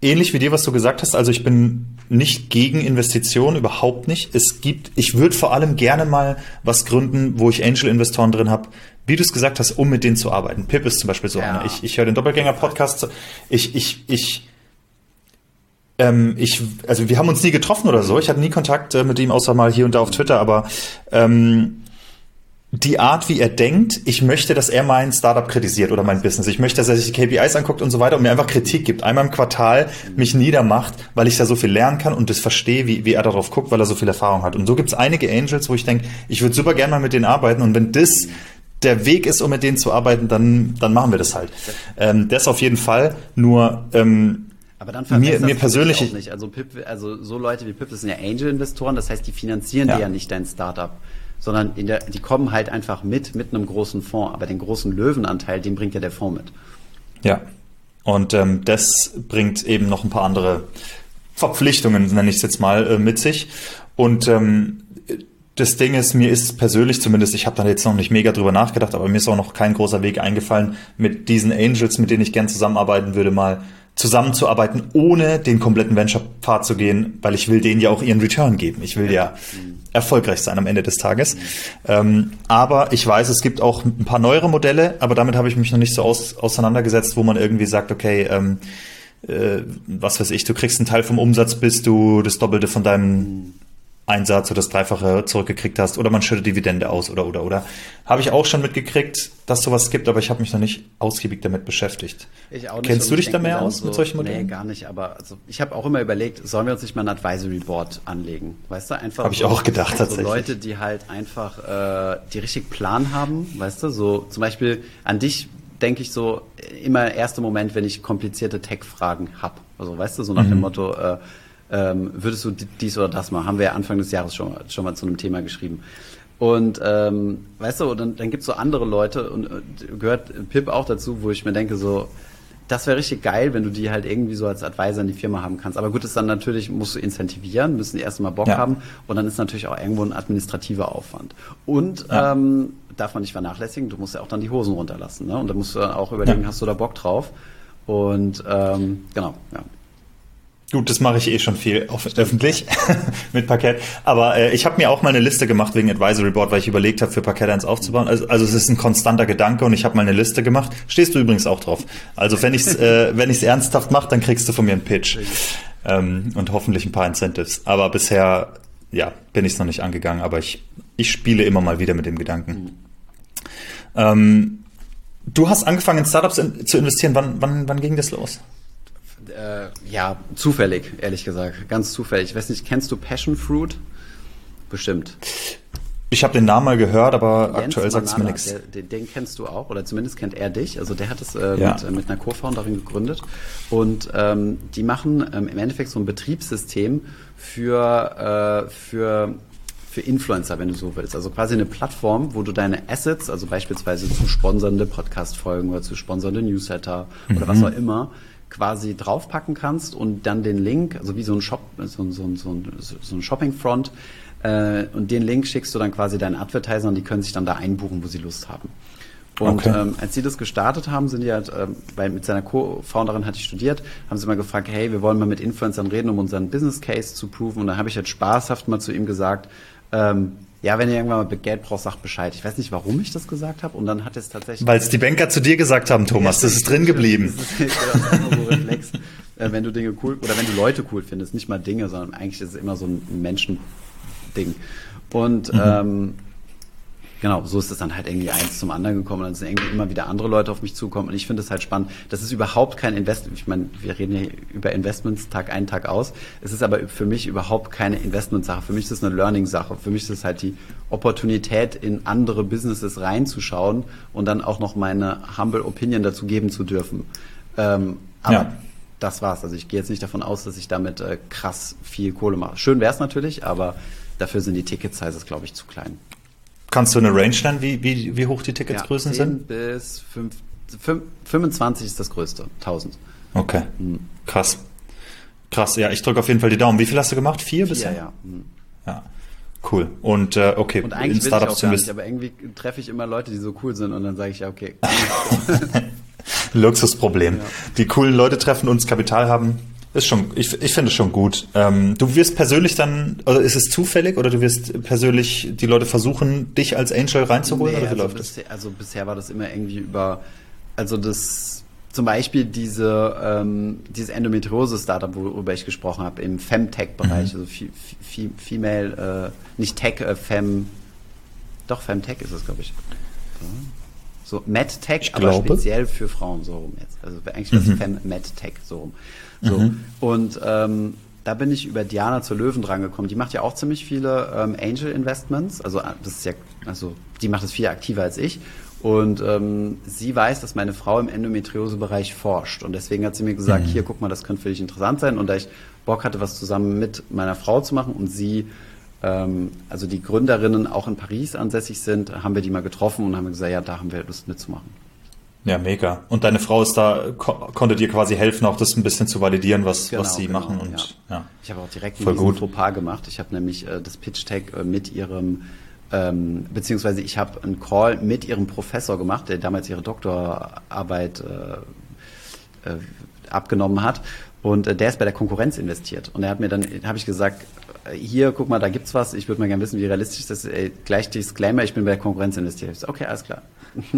ähnlich wie dir, was du gesagt hast. Also ich bin nicht gegen Investitionen, überhaupt nicht. Es gibt, ich würde vor allem gerne mal was gründen, wo ich Angel-Investoren drin habe, wie du es gesagt hast, um mit denen zu arbeiten. Pip ist zum Beispiel so ja. einer. Ich, ich höre den Doppelgänger-Podcast. Ich, ich, ich, ähm, ich, also wir haben uns nie getroffen oder so. Ich hatte nie Kontakt äh, mit ihm, außer mal hier und da auf Twitter, aber ähm, die Art, wie er denkt, ich möchte, dass er mein Startup kritisiert oder mein Business. Ich möchte, dass er sich die KPIs anguckt und so weiter und mir einfach Kritik gibt. Einmal im Quartal mich niedermacht, weil ich da so viel lernen kann und das verstehe, wie, wie er darauf guckt, weil er so viel Erfahrung hat. Und so gibt es einige Angels, wo ich denke, ich würde super gerne mal mit denen arbeiten und wenn das der Weg ist, um mit denen zu arbeiten, dann, dann machen wir das halt. Ähm, das auf jeden Fall. Nur ähm, aber dann mir, mir persönlich auch nicht. Also, Pip, also so Leute wie Pip, das sind ja Angel-Investoren, das heißt, die finanzieren ja. dir ja nicht dein Startup sondern in der, die kommen halt einfach mit, mit einem großen Fonds. Aber den großen Löwenanteil, den bringt ja der Fonds mit. Ja. Und ähm, das bringt eben noch ein paar andere Verpflichtungen, nenne ich es jetzt mal, äh, mit sich. Und ähm, das Ding ist, mir ist persönlich zumindest, ich habe da jetzt noch nicht mega drüber nachgedacht, aber mir ist auch noch kein großer Weg eingefallen, mit diesen Angels, mit denen ich gern zusammenarbeiten würde, mal zusammenzuarbeiten, ohne den kompletten Venture-Pfad zu gehen, weil ich will denen ja auch ihren Return geben. Ich will ja erfolgreich sein am Ende des Tages. Ähm, aber ich weiß, es gibt auch ein paar neuere Modelle, aber damit habe ich mich noch nicht so aus, auseinandergesetzt, wo man irgendwie sagt, okay, ähm, äh, was weiß ich, du kriegst einen Teil vom Umsatz, bis du das Doppelte von deinem Einsatz oder das Dreifache zurückgekriegt hast oder man schüttet Dividende aus oder oder oder. Habe ich auch schon mitgekriegt, dass sowas gibt, aber ich habe mich noch nicht ausgiebig damit beschäftigt. Ich auch nicht. Kennst du dich da mehr aus so, mit solchen Modellen? Nee, gar nicht, aber also ich habe auch immer überlegt, sollen wir uns nicht mal ein Advisory Board anlegen? Weißt du, einfach Habe so, ich auch gedacht so tatsächlich. Leute, die halt einfach äh, die richtig Plan haben, weißt du, so zum Beispiel an dich denke ich so immer erster Moment, wenn ich komplizierte Tech-Fragen habe. Also weißt du, so nach mhm. dem Motto, äh, ähm, würdest du dies oder das machen? Haben wir ja Anfang des Jahres schon, schon mal zu einem Thema geschrieben. Und ähm, weißt du, dann, dann gibt es so andere Leute und äh, gehört Pip auch dazu, wo ich mir denke, so, das wäre richtig geil, wenn du die halt irgendwie so als Advisor in die Firma haben kannst. Aber gut, ist dann natürlich, musst du incentivieren, müssen die erst mal Bock ja. haben und dann ist natürlich auch irgendwo ein administrativer Aufwand. Und ja. ähm, darf man nicht vernachlässigen, du musst ja auch dann die Hosen runterlassen. Ne? Und da musst du dann auch überlegen, ja. hast du da Bock drauf? Und ähm, genau, ja. Gut, das mache ich eh schon viel auf, öffentlich mit Parkett. Aber äh, ich habe mir auch mal eine Liste gemacht wegen Advisory Board, weil ich überlegt habe, für Parkett eins aufzubauen. Also, also es ist ein konstanter Gedanke und ich habe mal eine Liste gemacht. Stehst du übrigens auch drauf. Also wenn ich äh, wenn ich's ernsthaft mache, dann kriegst du von mir einen Pitch ähm, und hoffentlich ein paar Incentives. Aber bisher ja bin ich es noch nicht angegangen. Aber ich ich spiele immer mal wieder mit dem Gedanken. Mhm. Ähm, du hast angefangen in Startups in, zu investieren. Wann wann wann ging das los? Äh, ja, zufällig, ehrlich gesagt. Ganz zufällig. Ich weiß nicht, kennst du Passion Fruit? Bestimmt. Ich habe den Namen mal gehört, aber Jens aktuell sagt es mir nichts. Den, den, kennst du auch, oder zumindest kennt er dich. Also der hat es äh, ja. mit, mit, einer Co-Founderin gegründet. Und ähm, die machen ähm, im Endeffekt so ein Betriebssystem für, äh, für für Influencer, wenn du so willst. Also quasi eine Plattform, wo du deine Assets, also beispielsweise zu sponsernde Podcast-Folgen oder zu sponsernde Newsletter mhm. oder was auch immer, quasi draufpacken kannst und dann den Link, also wie so ein Shop, so, so, so, so ein Shopping-Front, äh, und den Link schickst du dann quasi deinen Advertisern, die können sich dann da einbuchen, wo sie Lust haben. Und okay. ähm, als sie das gestartet haben, sind die halt, ähm, weil mit seiner Co-Founderin hatte ich studiert, haben sie mal gefragt, hey, wir wollen mal mit Influencern reden, um unseren Business Case zu proven. Und dann habe ich halt spaßhaft mal zu ihm gesagt, ähm, ja, wenn ihr irgendwann mal Geld braucht, sagt Bescheid. Ich weiß nicht, warum ich das gesagt habe. Und dann hat es tatsächlich. Weil es die Banker zu dir gesagt haben, Thomas. Das ist drin geblieben. Das ist, ist so Reflex, äh, wenn du Dinge cool oder wenn du Leute cool findest. Nicht mal Dinge, sondern eigentlich ist es immer so ein Menschending. Und mhm. ähm, Genau, so ist es dann halt irgendwie eins zum anderen gekommen. Und dann sind irgendwie immer wieder andere Leute auf mich zukommen. Und ich finde es halt spannend. Das ist überhaupt kein Investment. Ich meine, wir reden hier über Investments Tag ein, Tag aus. Es ist aber für mich überhaupt keine Investmentsache. Für mich ist es eine Learning-Sache. Für mich ist es halt die Opportunität, in andere Businesses reinzuschauen und dann auch noch meine humble Opinion dazu geben zu dürfen. Ähm, aber ja. das war's. Also ich gehe jetzt nicht davon aus, dass ich damit äh, krass viel Kohle mache. Schön wäre es natürlich, aber dafür sind die Ticket-Sizes, glaube ich, zu klein. Kannst du eine Range nennen, wie, wie, wie hoch die Ticketsgrößen ja, sind? bis 5, 5, 25 ist das größte, 1000. Okay, mhm. krass. Krass, ja, ich drücke auf jeden Fall die Daumen. Wie viel hast du gemacht? Vier, Vier bisher? Ja, mhm. ja. Cool. Und äh, okay, und eigentlich in Startups gar nicht, aber irgendwie treffe ich immer Leute, die so cool sind und dann sage ich ja, okay. Luxusproblem. Ja. Die coolen Leute treffen uns Kapital haben, ist schon, ich, ich finde es schon gut. Ähm, du wirst persönlich dann, oder ist es zufällig, oder du wirst persönlich die Leute versuchen, dich als Angel reinzuholen, nee, oder wie also läuft bisher, das? Also bisher war das immer irgendwie über, also das, zum Beispiel diese, ähm, dieses Endometriose-Startup, worüber ich gesprochen habe, im Femtech-Bereich, mhm. also Female, äh, nicht Tech, äh, Fem, doch Femtech ist es, glaube ich. So MedTech, aber speziell für Frauen so rum jetzt. Also eigentlich mhm. Fem MedTech so rum. So. Mhm. Und ähm, da bin ich über Diana zur Löwen dran gekommen. Die macht ja auch ziemlich viele ähm, Angel Investments. Also äh, das ist ja, also die macht es viel aktiver als ich. Und ähm, sie weiß, dass meine Frau im Endometriose-Bereich forscht. Und deswegen hat sie mir gesagt, mhm. hier, guck mal, das könnte für dich interessant sein. Und da ich Bock hatte, was zusammen mit meiner Frau zu machen und sie, also die Gründerinnen auch in Paris ansässig sind, haben wir die mal getroffen und haben gesagt, ja, da haben wir Lust mitzumachen. Ja, mega. Und deine Frau ist da, ko konnte dir quasi helfen, auch das ein bisschen zu validieren, was, genau, was sie genau, machen. Und, ja. ja. Ich habe auch direkt Voll einen Fauxpas gemacht. Ich habe nämlich äh, das Pitch-Tag äh, mit ihrem, ähm, beziehungsweise ich habe einen Call mit ihrem Professor gemacht, der damals ihre Doktorarbeit äh, äh, abgenommen hat. Und äh, der ist bei der Konkurrenz investiert. Und er hat mir dann, habe ich gesagt, hier, guck mal, da gibt's was. Ich würde mal gerne wissen, wie realistisch das ist. Ey, gleich Disclaimer, ich bin bei der Konkurrenz investiert. Okay, alles klar.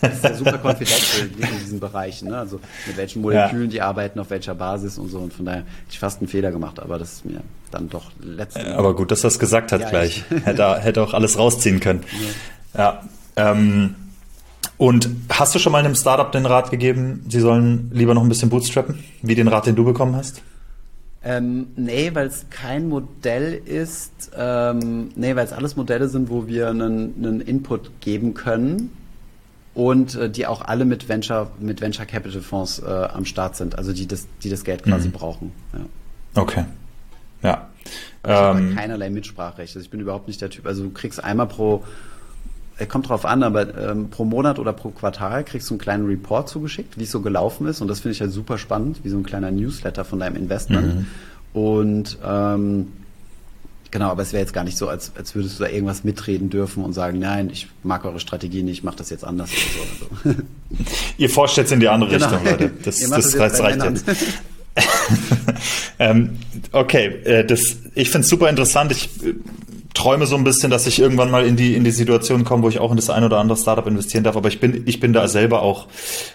das ist ja super confidential in diesen Bereichen. Ne? Also mit welchen Molekülen ja. die arbeiten, auf welcher Basis und so. Und von daher hätte ich fast einen Fehler gemacht, aber das ist mir dann doch letztendlich. Äh, aber gut, dass er es gesagt hat ja, gleich. hätte, hätte auch alles rausziehen können. Ja. ja ähm, und hast du schon mal einem Startup den Rat gegeben, sie sollen lieber noch ein bisschen bootstrappen, wie den Rat, den du bekommen hast? Ähm, nee, weil es kein Modell ist, ähm, nee, weil es alles Modelle sind, wo wir einen, einen Input geben können und äh, die auch alle mit Venture, mit Venture Capital Fonds äh, am Start sind, also die das, die das Geld quasi mhm. brauchen. Ja. Okay. Ja. Ich ähm, habe keinerlei Mitspracherecht. Also ich bin überhaupt nicht der Typ. Also du kriegst einmal pro, kommt drauf an, aber ähm, pro Monat oder pro Quartal kriegst du einen kleinen Report zugeschickt, wie es so gelaufen ist. Und das finde ich halt super spannend, wie so ein kleiner Newsletter von deinem Investment. Mhm. Und ähm, Genau, aber es wäre jetzt gar nicht so, als, als würdest du da irgendwas mitreden dürfen und sagen, nein, ich mag eure Strategie nicht, ich mache das jetzt anders oder so. Ihr forscht jetzt in die andere genau. Richtung, Leute. Das, das, das reicht jetzt. ähm, okay, äh, das, ich finde es super interessant. Ich äh, träume so ein bisschen, dass ich irgendwann mal in die in die Situation komme, wo ich auch in das ein oder andere Startup investieren darf. Aber ich bin ich bin da selber auch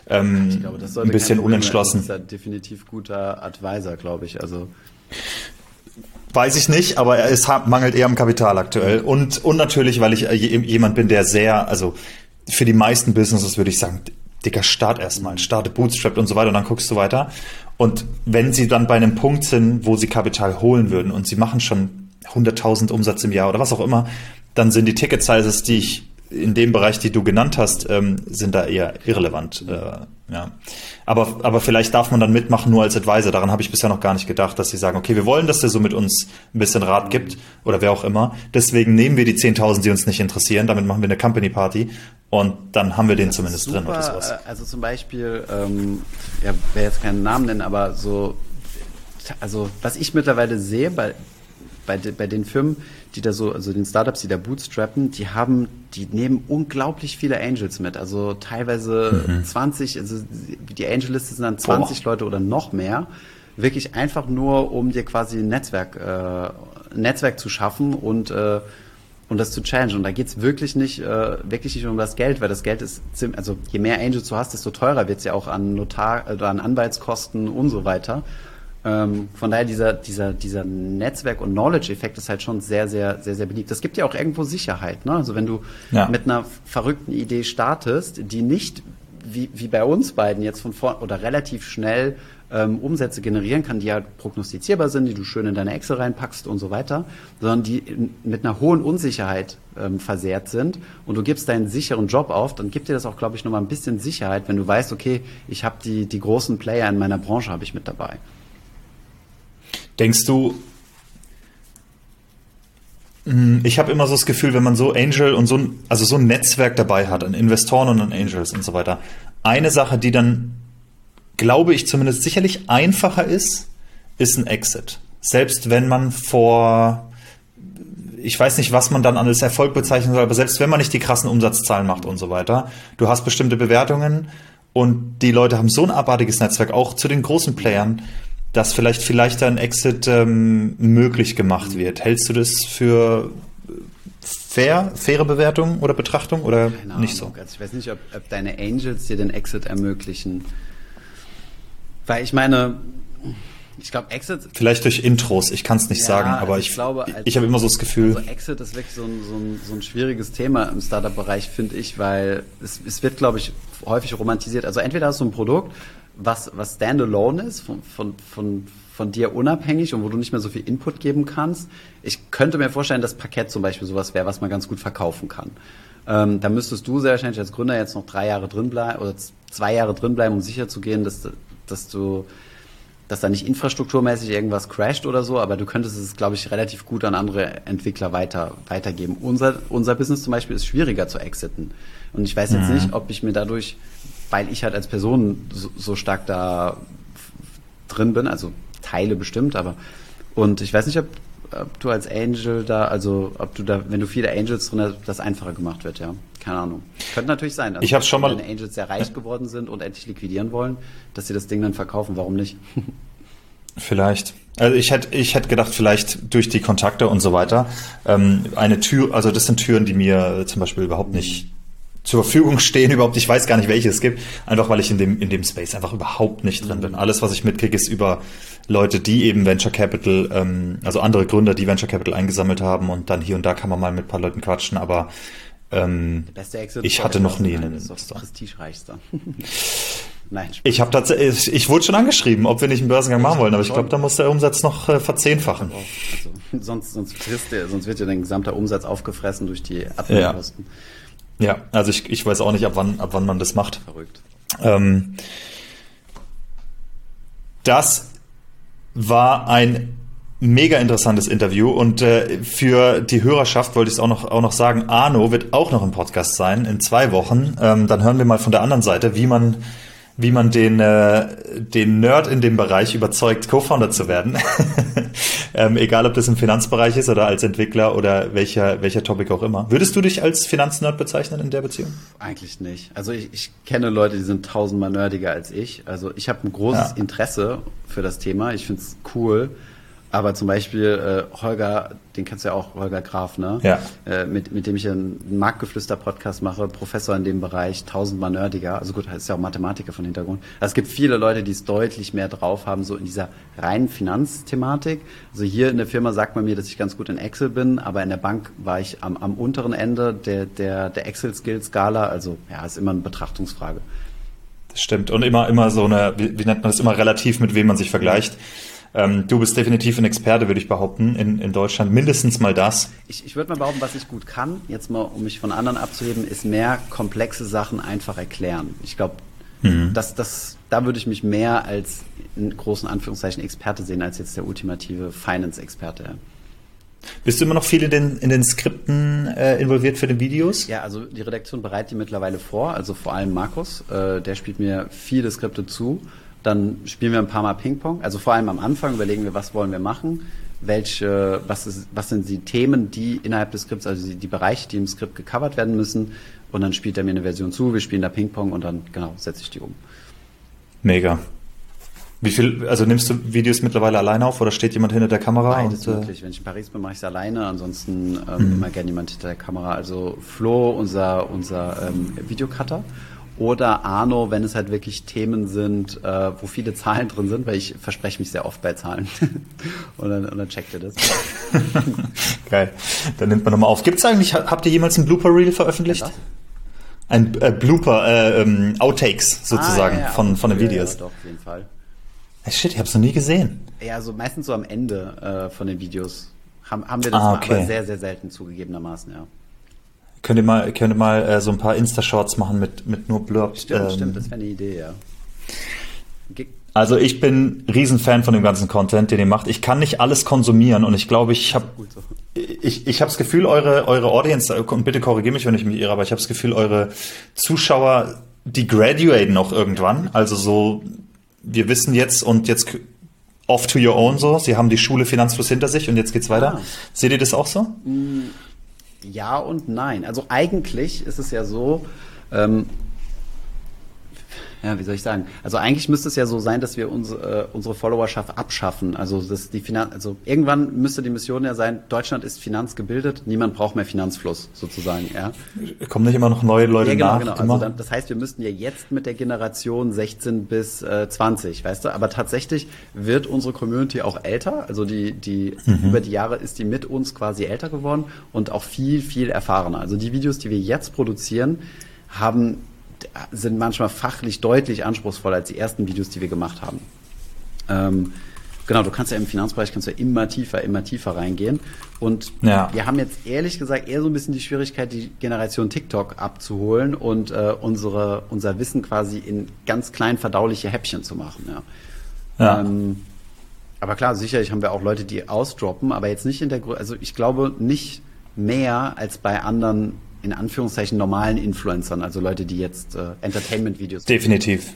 ähm, glaube, ein bisschen unentschlossen. Das ist ja definitiv guter Advisor, glaube ich. Also Weiß ich nicht, aber es mangelt eher am Kapital aktuell. Und, und natürlich, weil ich äh, jemand bin, der sehr, also für die meisten Businesses würde ich sagen, dicker, start erstmal, starte Bootstrap und so weiter und dann guckst du weiter. Und wenn sie dann bei einem Punkt sind, wo sie Kapital holen würden und sie machen schon 100.000 Umsatz im Jahr oder was auch immer, dann sind die Ticket Sizes, die ich in dem Bereich, die du genannt hast, ähm, sind da eher irrelevant. Äh, ja. Aber, aber vielleicht darf man dann mitmachen nur als Advisor. Daran habe ich bisher noch gar nicht gedacht, dass sie sagen, okay, wir wollen, dass der so mit uns ein bisschen Rat gibt oder wer auch immer. Deswegen nehmen wir die 10.000, die uns nicht interessieren. Damit machen wir eine Company Party und dann haben wir den zumindest super, drin oder sowas. Also zum Beispiel, ähm, ja, wer jetzt keinen Namen nennen, aber so, also was ich mittlerweile sehe bei, bei, bei den Firmen, die da so, also den Startups, die da bootstrappen, die haben, die nehmen unglaublich viele Angels mit. Also teilweise mhm. 20, also die Angel-Liste sind dann 20 Boah. Leute oder noch mehr. Wirklich einfach nur, um dir quasi ein Netzwerk, äh, ein Netzwerk zu schaffen und äh, und das zu change. Und da geht's wirklich nicht, äh, wirklich nicht um das Geld, weil das Geld ist ziemlich, also je mehr Angels du hast, desto teurer wird's ja auch an Notar, äh, an Anwaltskosten und so weiter. Ähm, von daher dieser, dieser, dieser Netzwerk- und Knowledge-Effekt ist halt schon sehr, sehr, sehr, sehr beliebt. Das gibt ja auch irgendwo Sicherheit. Ne? Also wenn du ja. mit einer verrückten Idee startest, die nicht wie, wie bei uns beiden jetzt von vor oder relativ schnell ähm, Umsätze generieren kann, die ja prognostizierbar sind, die du schön in deine Excel reinpackst und so weiter, sondern die in, mit einer hohen Unsicherheit ähm, versehrt sind und du gibst deinen sicheren Job auf, dann gibt dir das auch, glaube ich, nochmal ein bisschen Sicherheit, wenn du weißt, okay, ich habe die, die großen Player in meiner Branche habe ich mit dabei. Denkst du, hm, ich habe immer so das Gefühl, wenn man so Angel und so ein, also so ein Netzwerk dabei hat, an Investoren und an Angels und so weiter, eine Sache, die dann, glaube ich, zumindest sicherlich einfacher ist, ist ein Exit. Selbst wenn man vor, ich weiß nicht, was man dann als Erfolg bezeichnen soll, aber selbst wenn man nicht die krassen Umsatzzahlen macht und so weiter, du hast bestimmte Bewertungen und die Leute haben so ein abartiges Netzwerk, auch zu den großen Playern, dass vielleicht vielleicht ein Exit ähm, möglich gemacht wird. Hältst du das für fair, faire Bewertung oder Betrachtung oder Keine nicht Ahnung. so? Also ich weiß nicht, ob, ob deine Angels dir den Exit ermöglichen. Weil ich meine, ich glaube, Exit. Vielleicht durch Intros, ich kann es nicht ja, sagen, aber also ich, ich, glaube, als, ich habe immer so das Gefühl. Also Exit ist wirklich so ein, so ein, so ein schwieriges Thema im Startup-Bereich, finde ich, weil es, es wird, glaube ich, häufig romantisiert. Also entweder hast du ein Produkt, was, was standalone ist, von, von, von, von dir unabhängig und wo du nicht mehr so viel Input geben kannst. Ich könnte mir vorstellen, dass Parkett zum Beispiel sowas wäre, was man ganz gut verkaufen kann. Ähm, da müsstest du sehr wahrscheinlich als Gründer jetzt noch drei Jahre drin bleiben oder zwei Jahre drin bleiben, um sicher zu gehen, dass, dass du dass da nicht infrastrukturmäßig irgendwas crasht oder so, aber du könntest es, glaube ich, relativ gut an andere Entwickler weiter, weitergeben. Unser, unser Business zum Beispiel ist schwieriger zu exiten. Und ich weiß jetzt mhm. nicht, ob ich mir dadurch weil ich halt als Person so, so stark da drin bin, also Teile bestimmt, aber und ich weiß nicht, ob, ob, du als Angel da, also ob du da, wenn du viele Angels drin hast, das einfacher gemacht wird, ja. Keine Ahnung. Könnte natürlich sein. Also, ich habe schon mal. Wenn Angels sehr reich geworden sind und endlich liquidieren wollen, dass sie das Ding dann verkaufen, warum nicht? Vielleicht. Also ich hätte ich hätte gedacht, vielleicht durch die Kontakte und so weiter. Ähm, eine Tür, also das sind Türen, die mir zum Beispiel überhaupt nicht zur Verfügung stehen überhaupt. Ich weiß gar nicht, welche es gibt, einfach weil ich in dem, in dem Space einfach überhaupt nicht drin bin. Alles, was ich mitkriege, ist über Leute, die eben Venture Capital, ähm, also andere Gründer, die Venture Capital eingesammelt haben und dann hier und da kann man mal mit ein paar Leuten quatschen, aber ähm, ich hatte noch nie einen Investor. Prestigereichster. Nein. Spaß. Ich habe tatsächlich, ich wurde schon angeschrieben, ob wir nicht einen Börsengang machen wollen, aber ich glaube, da muss der Umsatz noch äh, verzehnfachen. Also, sonst, sonst, frisst der, sonst wird ja dein gesamter Umsatz aufgefressen durch die Adminkosten. Ja. Ja, also ich, ich weiß auch nicht, ab wann, ab wann man das macht. Verrückt. Ähm, das war ein mega interessantes Interview und äh, für die Hörerschaft wollte ich es auch noch, auch noch sagen, Arno wird auch noch im Podcast sein in zwei Wochen. Ähm, dann hören wir mal von der anderen Seite, wie man wie man den, äh, den Nerd in dem Bereich überzeugt, Co-Founder zu werden. ähm, egal, ob das im Finanzbereich ist oder als Entwickler oder welcher, welcher Topic auch immer. Würdest du dich als Finanznerd bezeichnen in der Beziehung? Eigentlich nicht. Also ich, ich kenne Leute, die sind tausendmal nerdiger als ich. Also ich habe ein großes ja. Interesse für das Thema. Ich finde es cool. Aber zum Beispiel äh, Holger, den kennst du ja auch, Holger Graf, ne? Ja. Äh, mit, mit dem ich einen Marktgeflüster-Podcast mache, Professor in dem Bereich, tausendmal nerdiger. Also gut, ist ja auch Mathematiker von Hintergrund. Also es gibt viele Leute, die es deutlich mehr drauf haben, so in dieser reinen Finanzthematik. Also hier in der Firma sagt man mir, dass ich ganz gut in Excel bin, aber in der Bank war ich am, am unteren Ende der, der, der Excel-Skill-Skala. Also ja, ist immer eine Betrachtungsfrage. Das stimmt. Und immer, immer so eine, wie, wie nennt man das, immer relativ, mit wem man sich vergleicht. Ähm, du bist definitiv ein Experte, würde ich behaupten, in, in Deutschland. Mindestens mal das. Ich, ich würde mal behaupten, was ich gut kann, jetzt mal, um mich von anderen abzuheben, ist mehr komplexe Sachen einfach erklären. Ich glaube, mhm. das, das, da würde ich mich mehr als in großen Anführungszeichen Experte sehen, als jetzt der ultimative Finance-Experte. Bist du immer noch viel in den, in den Skripten äh, involviert für die Videos? Ja, also die Redaktion bereitet die mittlerweile vor, also vor allem Markus, äh, der spielt mir viele Skripte zu. Dann spielen wir ein paar Mal Ping-Pong. Also vor allem am Anfang überlegen wir, was wollen wir machen, welche, was, ist, was sind die Themen, die innerhalb des Skripts, also die, die Bereiche, die im Skript gecovert werden müssen. Und dann spielt er mir eine Version zu, wir spielen da Ping-Pong und dann, genau, setze ich die um. Mega. Wie viel, also nimmst du Videos mittlerweile alleine auf oder steht jemand hinter der Kamera? Beides und, möglich. Wenn ich in Paris bin, mache ich es alleine. Ansonsten ähm, mhm. immer gerne jemand hinter der Kamera. Also Flo, unser, unser ähm, Videocutter. Oder Arno, wenn es halt wirklich Themen sind, äh, wo viele Zahlen drin sind, weil ich verspreche mich sehr oft bei Zahlen. und, dann, und dann checkt ihr das. Geil. Dann nimmt man nochmal auf. Gibt es eigentlich, habt ihr jemals ein Blooper-Reel veröffentlicht? Ja, ein äh, Blooper, äh, ähm, Outtakes sozusagen ah, ja, ja, von, von den Videos. Ja, doch, auf jeden Fall. Shit, ich habe es noch nie gesehen. Ja, also meistens so am Ende äh, von den Videos haben, haben wir das ah, okay. aber sehr, sehr selten zugegebenermaßen, ja. Könnt ihr mal, könnt ihr mal äh, so ein paar Insta-Shorts machen mit, mit nur Blurb. Stimmt, ähm, stimmt, das wäre eine Idee, ja. Ge also ich bin Riesenfan von dem ganzen Content, den ihr macht. Ich kann nicht alles konsumieren und ich glaube, ich habe so. ich, ich habe das Gefühl, eure, eure Audience, und bitte korrigiere mich, wenn ich mich irre, aber ich habe das Gefühl, eure Zuschauer, die graduaten auch irgendwann. Also so wir wissen jetzt und jetzt off to your own so, Sie haben die Schule Finanzfluss hinter sich und jetzt geht's weiter. Ah. Seht ihr das auch so? Mm, ja und nein. Also eigentlich ist es ja so, ähm, ja, wie soll ich sagen? Also eigentlich müsste es ja so sein, dass wir unsere, äh, unsere Followerschaft abschaffen. Also das die Finan also irgendwann müsste die Mission ja sein, Deutschland ist finanzgebildet, niemand braucht mehr Finanzfluss sozusagen, ja. Kommen nicht immer noch neue Leute ja, genau, nach? Genau. Also dann, das heißt, wir müssten ja jetzt mit der Generation 16 bis äh, 20, weißt du? Aber tatsächlich wird unsere Community auch älter. Also die, die mhm. über die Jahre ist die mit uns quasi älter geworden und auch viel, viel erfahrener. Also die Videos, die wir jetzt produzieren, haben sind manchmal fachlich deutlich anspruchsvoller als die ersten Videos, die wir gemacht haben. Ähm, genau, du kannst ja im Finanzbereich kannst ja immer tiefer, immer tiefer reingehen. Und ja. wir haben jetzt ehrlich gesagt eher so ein bisschen die Schwierigkeit, die Generation TikTok abzuholen und äh, unsere, unser Wissen quasi in ganz klein verdauliche Häppchen zu machen. Ja. ja. Ähm, aber klar, sicherlich haben wir auch Leute, die ausdroppen, aber jetzt nicht in der Größe, also ich glaube nicht mehr als bei anderen in Anführungszeichen normalen Influencern, also Leute, die jetzt äh, Entertainment-Videos Definitiv.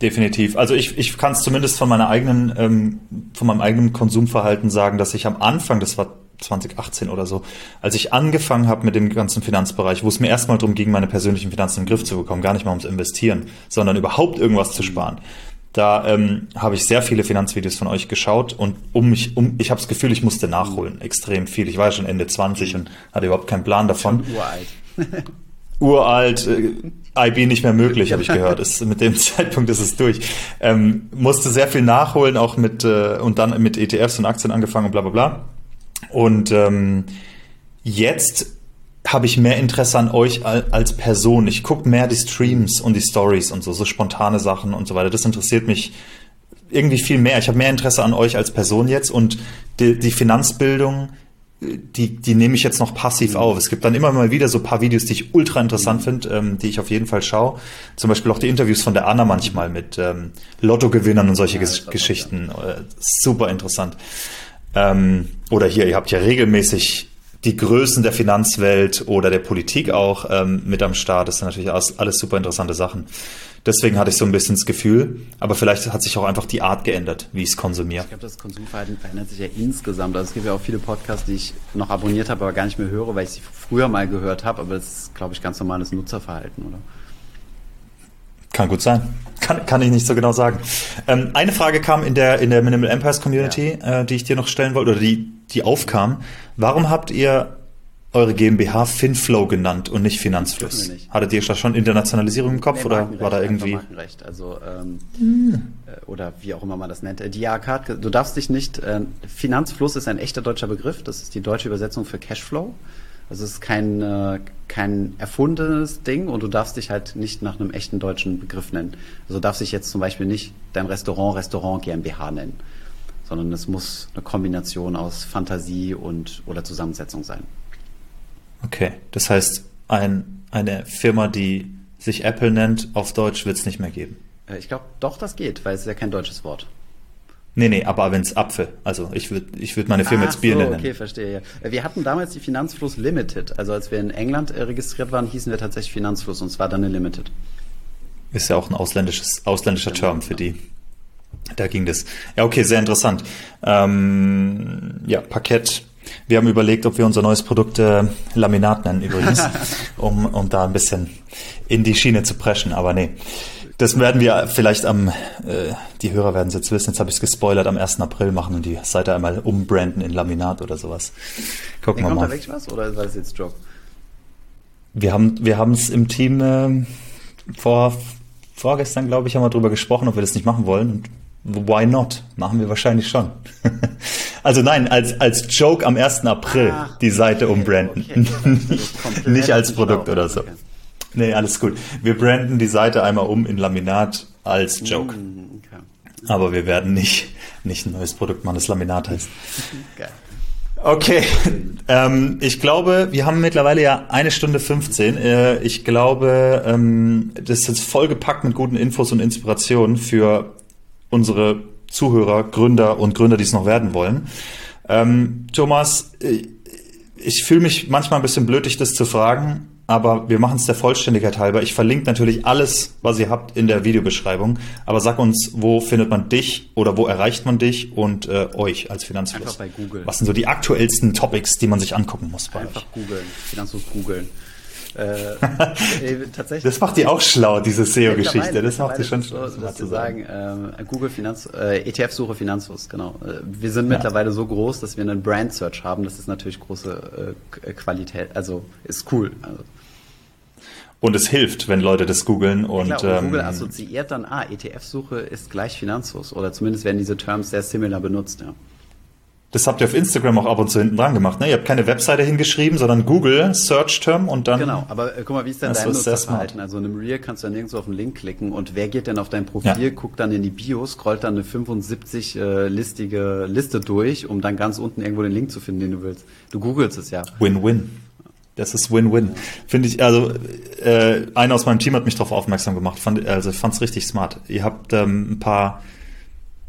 Definitiv. Also ich, ich kann es zumindest von meiner eigenen, ähm, von meinem eigenen Konsumverhalten sagen, dass ich am Anfang, das war 2018 oder so, als ich angefangen habe mit dem ganzen Finanzbereich, wo es mir erstmal darum ging, meine persönlichen Finanzen in den Griff zu bekommen, gar nicht mal ums Investieren, sondern überhaupt irgendwas zu sparen. Da ähm, habe ich sehr viele Finanzvideos von euch geschaut und um mich, um, ich habe das Gefühl, ich musste nachholen, extrem viel. Ich war ja schon Ende 20 und hatte überhaupt keinen Plan davon. Uralt. uralt, äh, IB nicht mehr möglich, habe ich gehört. Ist, mit dem Zeitpunkt ist es durch. Ähm, musste sehr viel nachholen, auch mit äh, und dann mit ETFs und Aktien angefangen und bla bla bla. Und ähm, jetzt habe ich mehr Interesse an euch als Person. Ich gucke mehr die Streams und die Stories und so, so spontane Sachen und so weiter. Das interessiert mich irgendwie viel mehr. Ich habe mehr Interesse an euch als Person jetzt und die, die Finanzbildung, die, die nehme ich jetzt noch passiv auf. Es gibt dann immer mal wieder so ein paar Videos, die ich ultra interessant finde, ähm, die ich auf jeden Fall schaue. Zum Beispiel auch die Interviews von der Anna manchmal mit ähm, Lottogewinnern und solche ja, Geschichten. Äh, super interessant. Ähm, oder hier, ihr habt ja regelmäßig die Größen der Finanzwelt oder der Politik auch ähm, mit am Start. Das sind natürlich alles, alles super interessante Sachen. Deswegen hatte ich so ein bisschen das Gefühl, aber vielleicht hat sich auch einfach die Art geändert, wie ich es konsumiere. Ich glaube, das Konsumverhalten verändert sich ja insgesamt. Also es gibt ja auch viele Podcasts, die ich noch abonniert habe, aber gar nicht mehr höre, weil ich sie früher mal gehört habe. Aber das ist, glaube ich, ganz normales Nutzerverhalten, oder? Kann gut sein. Kann, kann ich nicht so genau sagen. Ähm, eine Frage kam in der, in der Minimal Empires Community, ja. äh, die ich dir noch stellen wollte, oder die, die aufkam. Warum habt ihr eure GmbH Finflow genannt und nicht Finanzfluss? Nicht. Hattet ihr da schon Internationalisierung im Kopf nee, oder war da irgendwie? Markenrecht, also ähm, hm. Oder wie auch immer man das nennt. Die IHK, du darfst dich nicht. Äh, Finanzfluss ist ein echter deutscher Begriff. Das ist die deutsche Übersetzung für Cashflow. Also es ist kein, äh, kein erfundenes Ding und du darfst dich halt nicht nach einem echten deutschen Begriff nennen. Also du darfst dich jetzt zum Beispiel nicht dein Restaurant Restaurant GmbH nennen. Sondern es muss eine Kombination aus Fantasie und oder Zusammensetzung sein. Okay, das heißt, ein, eine Firma, die sich Apple nennt, auf Deutsch wird es nicht mehr geben. Äh, ich glaube, doch, das geht, weil es ist ja kein deutsches Wort. Nee, nee, aber wenn es Apfel, also ich würde ich würd meine Firma Ach jetzt Bier so, nennen. okay, verstehe. Ja. Wir hatten damals die Finanzfluss Limited. Also als wir in England äh, registriert waren, hießen wir tatsächlich Finanzfluss und zwar dann eine Limited. Ist ja auch ein ausländisches, ausländischer Genau, Term für die. Da ging das. Ja, okay, sehr interessant. Ähm, ja, Parkett. Wir haben überlegt, ob wir unser neues Produkt äh, Laminat nennen übrigens, um, um da ein bisschen in die Schiene zu preschen, aber nee. Das werden wir vielleicht am, äh, die Hörer werden es jetzt wissen, jetzt habe ich es gespoilert, am 1. April machen und die Seite einmal umbranden in Laminat oder sowas. Gucken Hey, wir kommt da mal. wirklich was oder war das jetzt Joke? Wir haben wir haben es im Team äh, vor vorgestern, glaube ich, haben wir drüber gesprochen, ob wir das nicht machen wollen. Und why not? Machen wir wahrscheinlich schon. also nein, als als Joke am 1. April Ach, die Seite okay, umbranden. okay. Nicht als Produkt oder so. Okay. Nee, alles gut. Wir branden die Seite einmal um in Laminat als Joke. Hm, Okay. Aber wir werden nicht, nicht ein neues Produkt machen, das Laminat heißt. Okay, ähm, ich glaube, wir haben mittlerweile ja eine Stunde 15. Äh, ich glaube, ähm, das ist jetzt vollgepackt mit guten Infos und Inspirationen für unsere Zuhörer, Gründer und Gründer, die es noch werden wollen. Ähm, Thomas, äh, ich fühle mich manchmal ein bisschen blöd, dich das zu fragen, aber wir machen es der Vollständigkeit halber. Ich verlinke natürlich alles, was ihr habt, in der Videobeschreibung. Aber sag uns, wo findet man dich oder wo erreicht man dich und äh, euch als Finanzfluss? Einfach bei Google. Was sind so die aktuellsten Topics, die man sich angucken muss bei Einfach euch? googeln. Finanzfluss googeln. Äh, ey, tatsächlich. Das macht die auch schlau, diese SEO-Geschichte. Das macht die schon schlau. das So, dass zu wir sagen, ähm, Google Finanz, äh, ETF-Suche Finanzfluss, genau. Äh, wir sind mittlerweile so groß, dass wir einen Brand Search haben. Das ist natürlich große äh, Qualität, also ist cool. Also, Und es hilft, wenn Leute das googeln und, klar, und ähm, Google assoziiert dann, ah, ETF-Suche ist gleich Finanzfluss. Oder zumindest werden diese Terms sehr similar benutzt, ja. Das habt ihr auf Instagram auch ab und zu hinten dran gemacht. Ne? Ihr habt keine Webseite hingeschrieben, sondern Google Search Term und dann Genau, aber äh, guck mal, wie ist denn Das dein Nutzerverhalten? Also in einem Reel kannst du dann nirgendwo auf den Link klicken und wer geht denn auf dein Profil, Ja. guckt dann in die Bio, scrollt dann eine 75-listige Liste durch, um dann ganz unten irgendwo den Link zu finden, den du willst. Du googelst es ja. Win-Win. Das ist Win-Win. Finde ich, also äh, einer aus meinem Team hat mich darauf aufmerksam gemacht. Fand, also ich fand es richtig smart. Ihr habt ähm, ein paar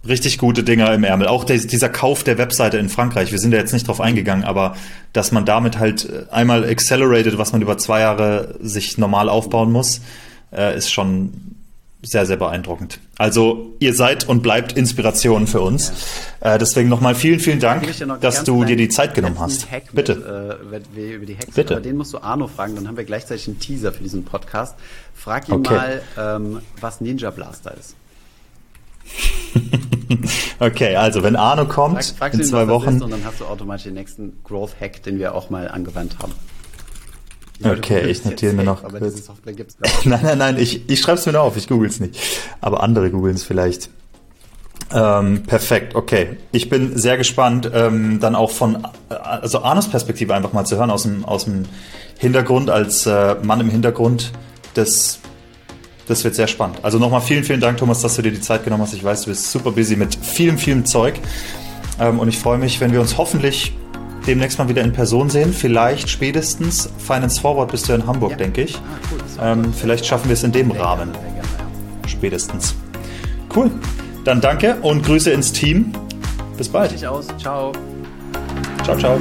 richtig gute Dinger im Ärmel. Auch der, dieser Kauf der Webseite in Frankreich. Wir sind da jetzt nicht drauf eingegangen, aber dass man damit halt äh, einmal accelerated, was man über zwei Jahre sich normal aufbauen muss, äh, ist schon sehr, sehr beeindruckend. Also ihr seid und bleibt Inspiration für uns. Äh, deswegen nochmal vielen, vielen Dank, dass du dir die Zeit genommen hast. Hack Bitte. Mit, äh, über die Hacks, Bitte. aber den musst du Arno fragen, dann haben wir gleichzeitig einen Teaser für diesen Podcast. Frag ihn Okay. mal, ähm, was Ninja Blaster ist. Okay, also wenn Arno kommt Frag, fragst in zwei Wochen. und dann hast du automatisch den nächsten Growth Hack, den wir auch mal angewandt haben. Okay, ich notiere mir noch Aber kurz. diese Software gibt's nicht. Nein, nein, nein, ich, ich schreibe es mir nur auf, ich google es nicht. Aber andere googeln es vielleicht. Ähm, perfekt, okay. Ich bin sehr gespannt, ähm, dann auch von äh, also Arnos Perspektive einfach mal zu hören, aus dem, aus dem Hintergrund, als äh, Mann im Hintergrund. Das, das wird sehr spannend. Also nochmal vielen, vielen Dank, Thomas, dass du dir die Zeit genommen hast. Ich weiß, du bist super busy mit vielem, vielem Zeug. Ähm, und ich freue mich, wenn wir uns hoffentlich demnächst mal wieder in Person sehen. Vielleicht spätestens Finance Forward bist du in Hamburg, Ja. denke ich. Ah, cool. Ähm, vielleicht schaffen wir es in dem Rahmen. Spätestens. Cool. Dann danke und Grüße ins Team. Bis bald. Richtig aus. Ciao. Ciao, ciao.